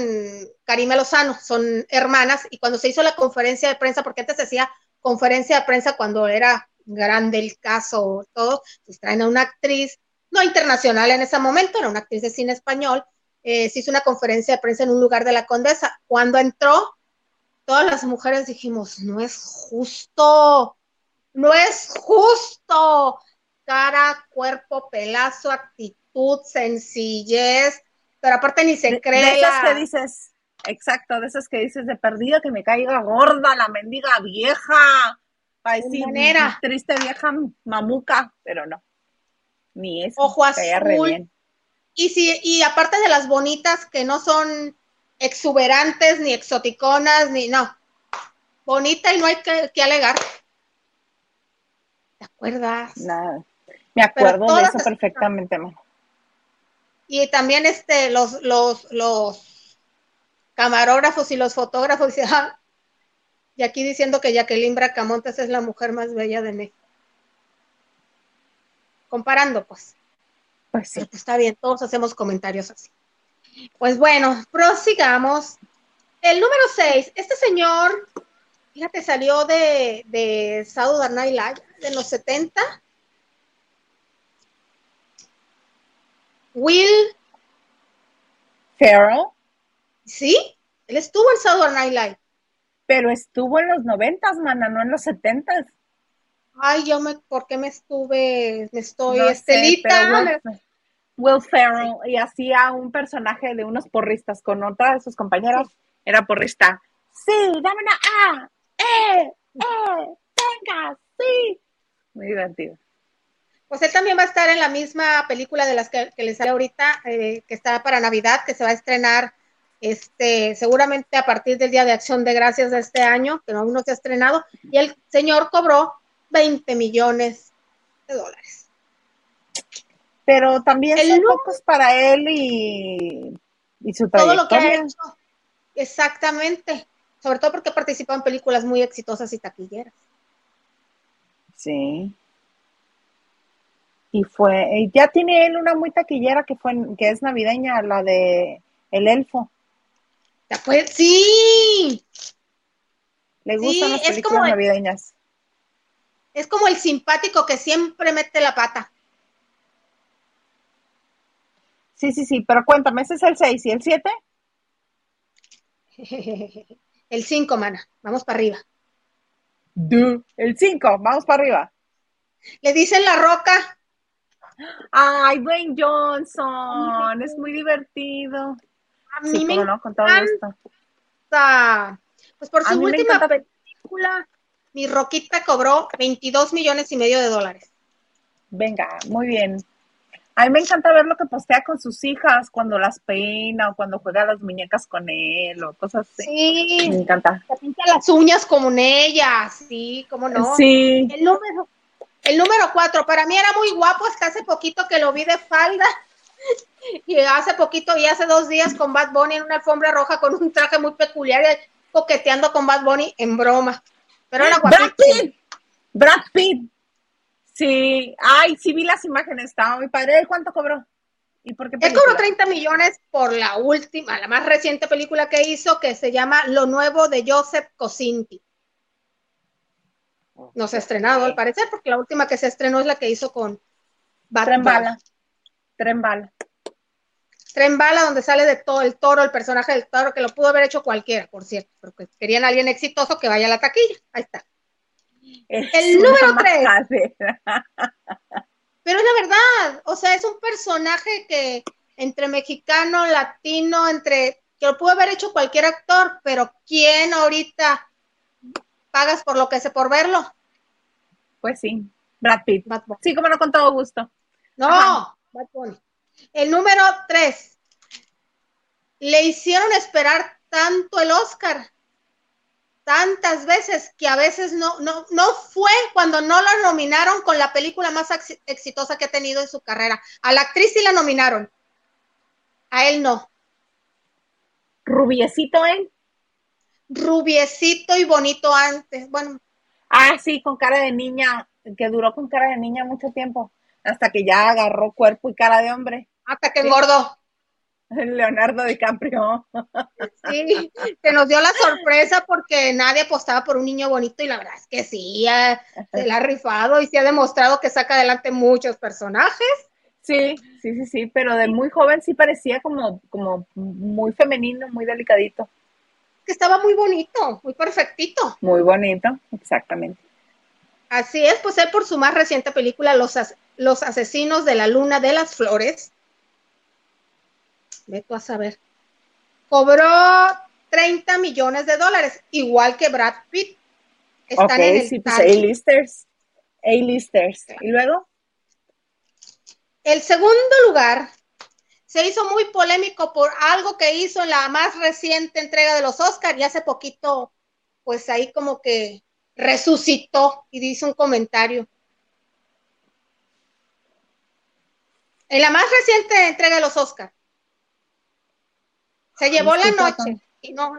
Karime Lozano, son hermanas, y cuando se hizo la conferencia de prensa, porque antes se hacía conferencia de prensa cuando era grande el caso, todo, pues traen a una actriz, no internacional en ese momento, era una actriz de cine español, eh, se hizo una conferencia de prensa en un lugar de la condesa. Cuando entró, todas las mujeres dijimos, no es justo, no es justo, cara, cuerpo, pelazo, actitud sencillez, pero aparte ni se cree. De esas que dices, exacto, de esas que dices de perdida que me caiga gorda la mendiga vieja. Manera. triste vieja mamuca, pero no. Ni eso. Ojo azul. Y si, y aparte de las bonitas que no son exuberantes, ni exoticonas, ni no. Bonita y no hay que, que alegar. ¿Te acuerdas? Nada. Me acuerdo de eso perfectamente, mano y también este, los, los, los camarógrafos y los fotógrafos, y aquí diciendo que Jacqueline Bracamontes es la mujer más bella de México. Comparando, pues. Pues sí. Pues, está bien, todos hacemos comentarios así. Pues bueno, prosigamos. El número 6, este señor, fíjate, salió de, de Saturday Night Live de los 70 Will Ferrell. Sí, él estuvo en Saturday Night Live. Pero estuvo en los noventas, mana, no en los setentas. Ay, yo me, ¿por qué me estuve, me estoy, Estelita? Will, Ferrell, y hacía un personaje de unos porristas con otra de sus compañeras, era porrista. Sí, dame una A, eh, eh, venga, sí. Muy divertido. Pues él también va a estar en la misma película de las que, les sale ahorita, eh, que está para Navidad, que se va a estrenar este, seguramente a partir del Día de Acción de Gracias de este año, que aún no se ha estrenado, y el señor cobró 20 millones de dólares. Pero también son pocos para él y, y su Todo lo que ha hecho. Exactamente. Sobre todo porque participado en películas muy exitosas y taquilleras. Sí y fue, ya tiene él una muy taquillera que fue, que es navideña, la de El Elfo. Pues, sí. Le gustan las películas navideñas. Es como el simpático que siempre mete la pata. Sí, sí, sí, pero cuéntame, ese es el 6 y el 7? el 5, mana. Vamos para arriba. El 5, vamos para arriba. Le dicen la roca. Ay, Dwayne Johnson, es muy divertido. A mí me no, con todo esto. Pues por su última película, mi Roquita cobró 22 millones y medio de dólares. Venga, muy bien. A mí me encanta ver lo que postea con sus hijas cuando las peina o cuando juega las muñecas con él o cosas así. Sí. Me encanta. Se pinta las uñas como en ella, sí, cómo no. Sí. El número, el número cuatro, para mí era muy guapo hasta hace poquito que lo vi de falda. Y hace poquito y hace dos días con Bad Bunny en una alfombra roja con un traje muy peculiar coqueteando con Bad Bunny en broma. Pero era Brad Pitt. Brad Pitt. Sí, ay, sí vi las imágenes, estaba muy padre. ¿Cuánto cobró? ¿Y por qué Él cobró 30 millones por la última, la más reciente película que hizo, que se llama Lo Nuevo de Joseph Cosinti. No se ha estrenado, al parecer, porque la última que se estrenó es la que hizo con Tren Bala. Tren Bala. Tren Bala, donde sale de todo el toro, el personaje del toro, que lo pudo haber hecho cualquiera, por cierto, porque querían a alguien exitoso que vaya a la taquilla. Ahí está el número tres. Pero es la verdad, o sea, es un personaje que entre mexicano, latino, entre que lo pudo haber hecho cualquier actor, pero ¿quién ahorita pagas por lo que hace por verlo? Pues sí, Brad Pitt. Sí, como no, con todo gusto. No. El número tres. Le hicieron esperar tanto el Oscar tantas veces que a veces no, no, no fue cuando no lo nominaron con la película más exitosa que ha tenido en su carrera. A la actriz sí la nominaron, a él no. Rubiecito, ¿eh? Rubiecito y bonito antes, bueno. Ah, sí, con cara de niña, que duró con cara de niña mucho tiempo, hasta que ya agarró cuerpo y cara de hombre. Hasta que engordó. Leonardo DiCaprio. Sí, que nos dio la sorpresa porque nadie apostaba por un niño bonito y la verdad es que sí, se la ha rifado y se ha demostrado que saca adelante muchos personajes. Sí, sí, sí, sí, pero de muy joven sí parecía como, como muy femenino, muy delicadito. Que estaba muy bonito, muy perfectito. Muy bonito, exactamente. Así es, pues él por su más reciente película, Los, Los Asesinos de la Luna de las Flores, Veto a saber. Cobró 30 millones de dólares, igual que Brad Pitt. Están en el sí, pues A-listers. A-listers. ¿Y luego? El segundo lugar se hizo muy polémico por algo que hizo en la más reciente entrega de los Oscars y hace poquito, pues ahí como que resucitó y dice un comentario. En la más reciente entrega de los Oscars, se llevó la noche y no.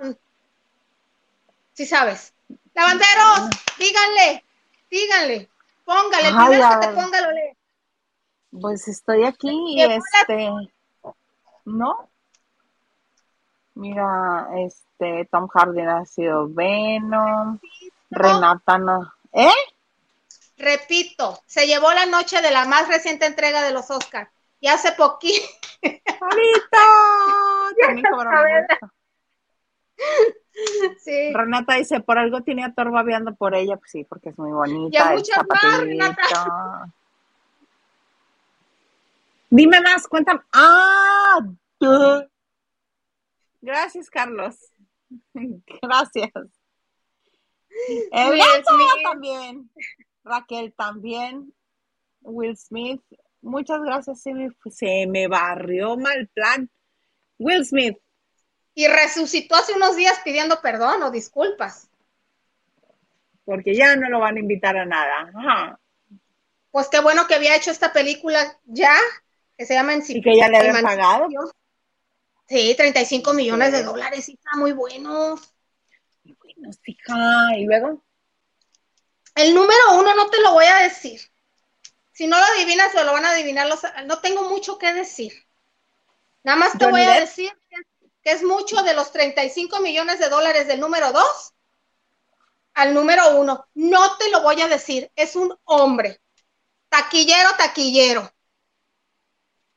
Sí sabes. Lavanderos, díganle, díganle, póngale, primero que te ponga lo lee. Pues estoy aquí y este. ¿No? Mira, este, Tom Hardy ha sido Venom, Renata no. ¿Eh? Repito, se llevó la noche de la más reciente entrega de los Oscars. Y hace poquito. Sí. Renata dice, por algo tiene a Thor babeando por ella, pues sí, porque es muy bonita. Ya muchas más, Dime más, cuéntame. Ah, gracias, Carlos. gracias. Will Smith. también. Raquel también. Will Smith. Muchas gracias. Se me, se me barrió mal plan. Will Smith. Y resucitó hace unos días pidiendo perdón o disculpas. Porque ya no lo van a invitar a nada. Pues qué bueno que había hecho esta película ya, que se llama Y que ya le habían pagado. Sí, 35 millones de dólares, está muy bueno. Muy bueno, hija. ¿Y luego? El número uno no te lo voy a decir. Si no lo adivinas, lo van a adivinar los. No tengo mucho que decir. Nada más te voy a decir que es mucho de los 35 millones de dólares del número 2 al número 1. No te lo voy a decir, es un hombre. Taquillero, taquillero.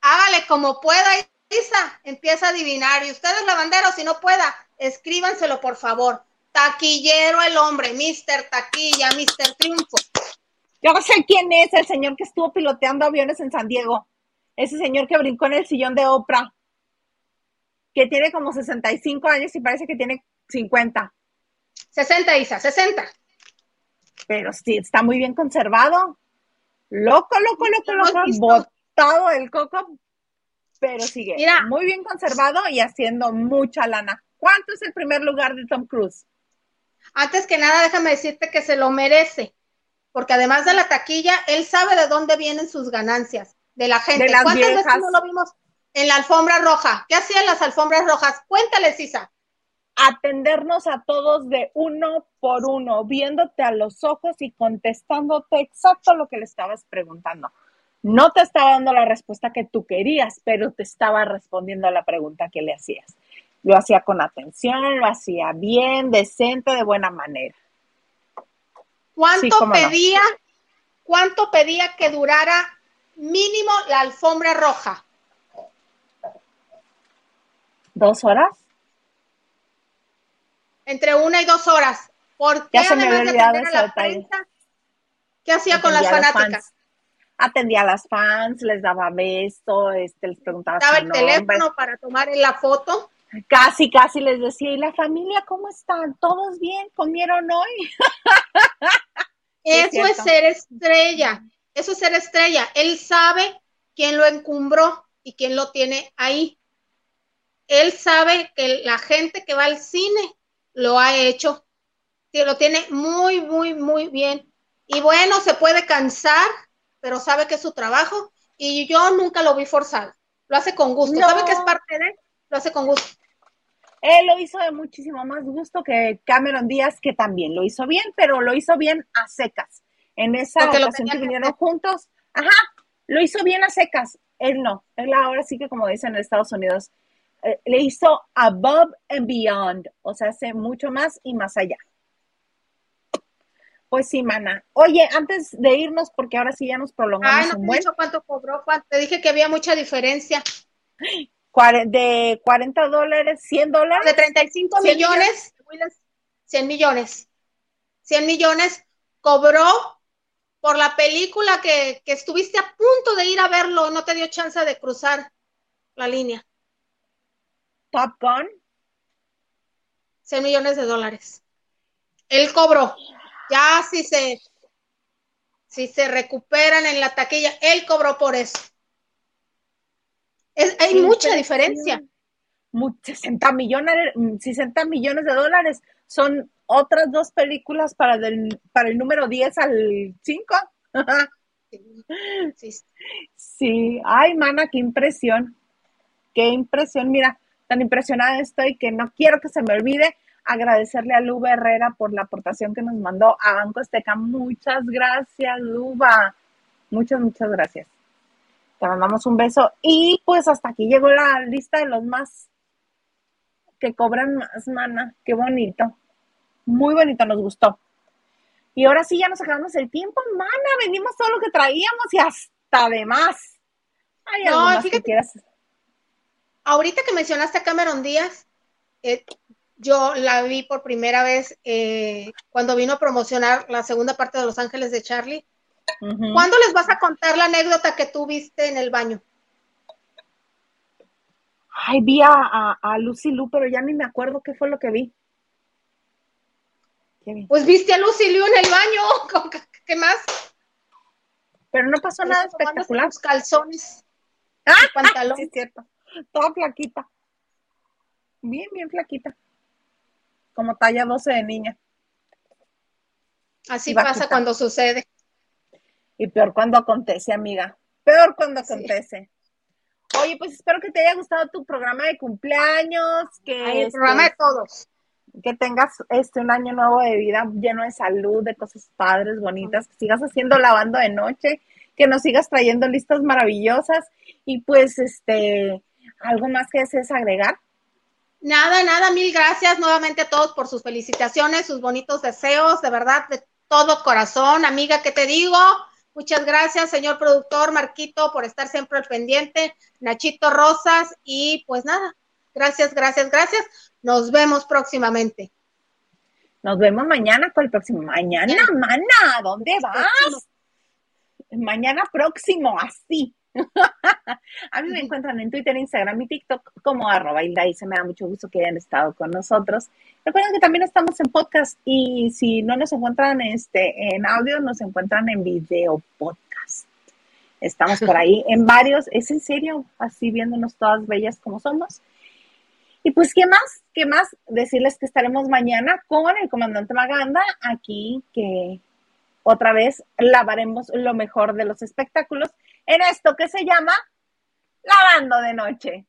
Hágale como pueda, Isa, empieza a adivinar. Y ustedes, lavanderos, si no pueda, escríbanselo, por favor. Taquillero el hombre, Mr. Taquilla, Mr. Triunfo. Yo no sé quién es el señor que estuvo piloteando aviones en San Diego. Ese señor que brincó en el sillón de Oprah. Que tiene como 65 años y parece que tiene 50. 60, Isa, 60. Pero sí, está muy bien conservado. Loco, loco, loco, loco. Botado el coco. Pero sigue Mira, muy bien conservado y haciendo mucha lana. ¿Cuánto es el primer lugar de Tom Cruise? Antes que nada, déjame decirte que se lo merece, porque además de la taquilla, él sabe de dónde vienen sus ganancias, de la gente. ¿Cuántas veces no lo vimos en la alfombra roja? ¿Qué hacían las alfombras rojas? Cuéntale, Sisa. Atendernos a todos de uno por uno, viéndote a los ojos y contestándote exacto lo que le estabas preguntando. No te estaba dando la respuesta que tú querías, pero te estaba respondiendo a la pregunta que le hacías. Lo hacía con atención, lo hacía bien, decente, de buena manera. ¿Cuánto pedía? ¿Cuánto pedía que durara mínimo la alfombra roja? ¿Dos horas? Entre una y dos horas. ¿Por qué además de atender a la prensa, qué hacía con las fanáticas? Atendía a las fans, les daba besos, este, les preguntaba. Daba el teléfono para tomar la foto. Casi, casi les decía, ¿y la familia cómo están? ¿Todos bien? ¿Comieron hoy? Eso es, ser estrella, eso es ser estrella. Él sabe quién lo encumbró y quién lo tiene ahí. Él sabe que la gente que va al cine lo ha hecho, lo tiene muy, muy, muy bien. Y bueno, se puede cansar, pero sabe que es su trabajo y yo nunca lo vi forzado. Lo hace con gusto. Sabe que es parte de, lo hace con gusto. Él lo hizo de muchísimo más gusto que Cameron Díaz, que también lo hizo bien, pero lo hizo bien a secas. En esa ocasión que vinieron juntos, ajá, lo hizo bien a secas. Él no. Él ahora sí que, como dicen en Estados Unidos, eh, le hizo above and beyond, o sea, hace mucho más y más allá. Pues sí, mana. Oye, antes de irnos, porque ahora sí ya nos prolongamos. Ay, no te cuánto cobró, te dije que había mucha diferencia de 40 dólares, 100 dólares. De 35 millones, 100 millones. 100 millones cobró por la película que, que, estuviste a punto de ir a verlo, no te dio chance de cruzar la línea. Top Gun. 100 millones de dólares. Él cobró. Ya si se, si se recuperan en la taquilla, él cobró por eso hay mucha diferencia. 60 millones, 60 millones de dólares son otras dos películas para, del, para el número 10 al 5. sí, sí. ay, mana, qué impresión. Qué impresión. Mira, tan impresionada estoy que no quiero que se me olvide agradecerle a Luba Herrera por la aportación que nos mandó a Banco Azteca. Muchas gracias, Luba. Muchas, muchas gracias. Te mandamos un beso. Y pues hasta aquí llegó la lista de los más que cobran más, mana. Qué bonito. Muy bonito, nos gustó. Y ahora sí ya nos acabamos el tiempo, mana. Vendimos todo lo que traíamos y hasta de más. Hay no, fíjate, que quieras. Ahorita que mencionaste a Cameron Díaz, eh, yo la vi por primera vez eh, cuando vino a promocionar la segunda parte de Los Ángeles de Charlie ¿Cuándo les vas a contar la anécdota que tú viste en el baño? Ay, vi a, Lucy Lu, pero ya ni me acuerdo qué fue lo que vi. Pues viste a Lucy Lu en el baño. ¿Qué más? Pero no pasó nada espectacular. Los calzones. Ah, pantalón. sí, cierto. Toda flaquita. Bien, bien flaquita. Como talla 12 de niña. Así pasa cuando sucede. Y peor cuando acontece, amiga. Peor cuando acontece. Oye, pues espero que te haya gustado tu programa de cumpleaños. Que el programa de todos. Que tengas este un año nuevo de vida lleno de salud, de cosas padres, bonitas, que sigas haciendo lavando de noche, que nos sigas trayendo listas maravillosas. Y pues, este, ¿algo más que desees agregar? Nada, nada, mil gracias nuevamente a todos por sus felicitaciones, sus bonitos deseos, de verdad, de todo corazón. Amiga, ¿qué te digo? Muchas gracias, señor productor Marquito, por estar siempre al pendiente. Nachito Rosas, y pues nada, gracias, gracias, gracias. Nos vemos próximamente. Nos vemos mañana con el próximo. Mañana, mana, ¿dónde vas? Mañana próximo, así. a mí me encuentran en Twitter, Instagram y TikTok como arroba y se me da mucho gusto que hayan estado con nosotros. Recuerden que también estamos en podcast y si no nos encuentran este, en audio, nos encuentran en video podcast. Estamos por ahí en varios, es en serio, así viéndonos todas bellas como somos. Y pues, ¿qué más? ¿Qué más? Decirles que estaremos mañana con el comandante Maganda aquí, que otra vez lavaremos lo mejor de los espectáculos en esto que se llama Lavando de Noche.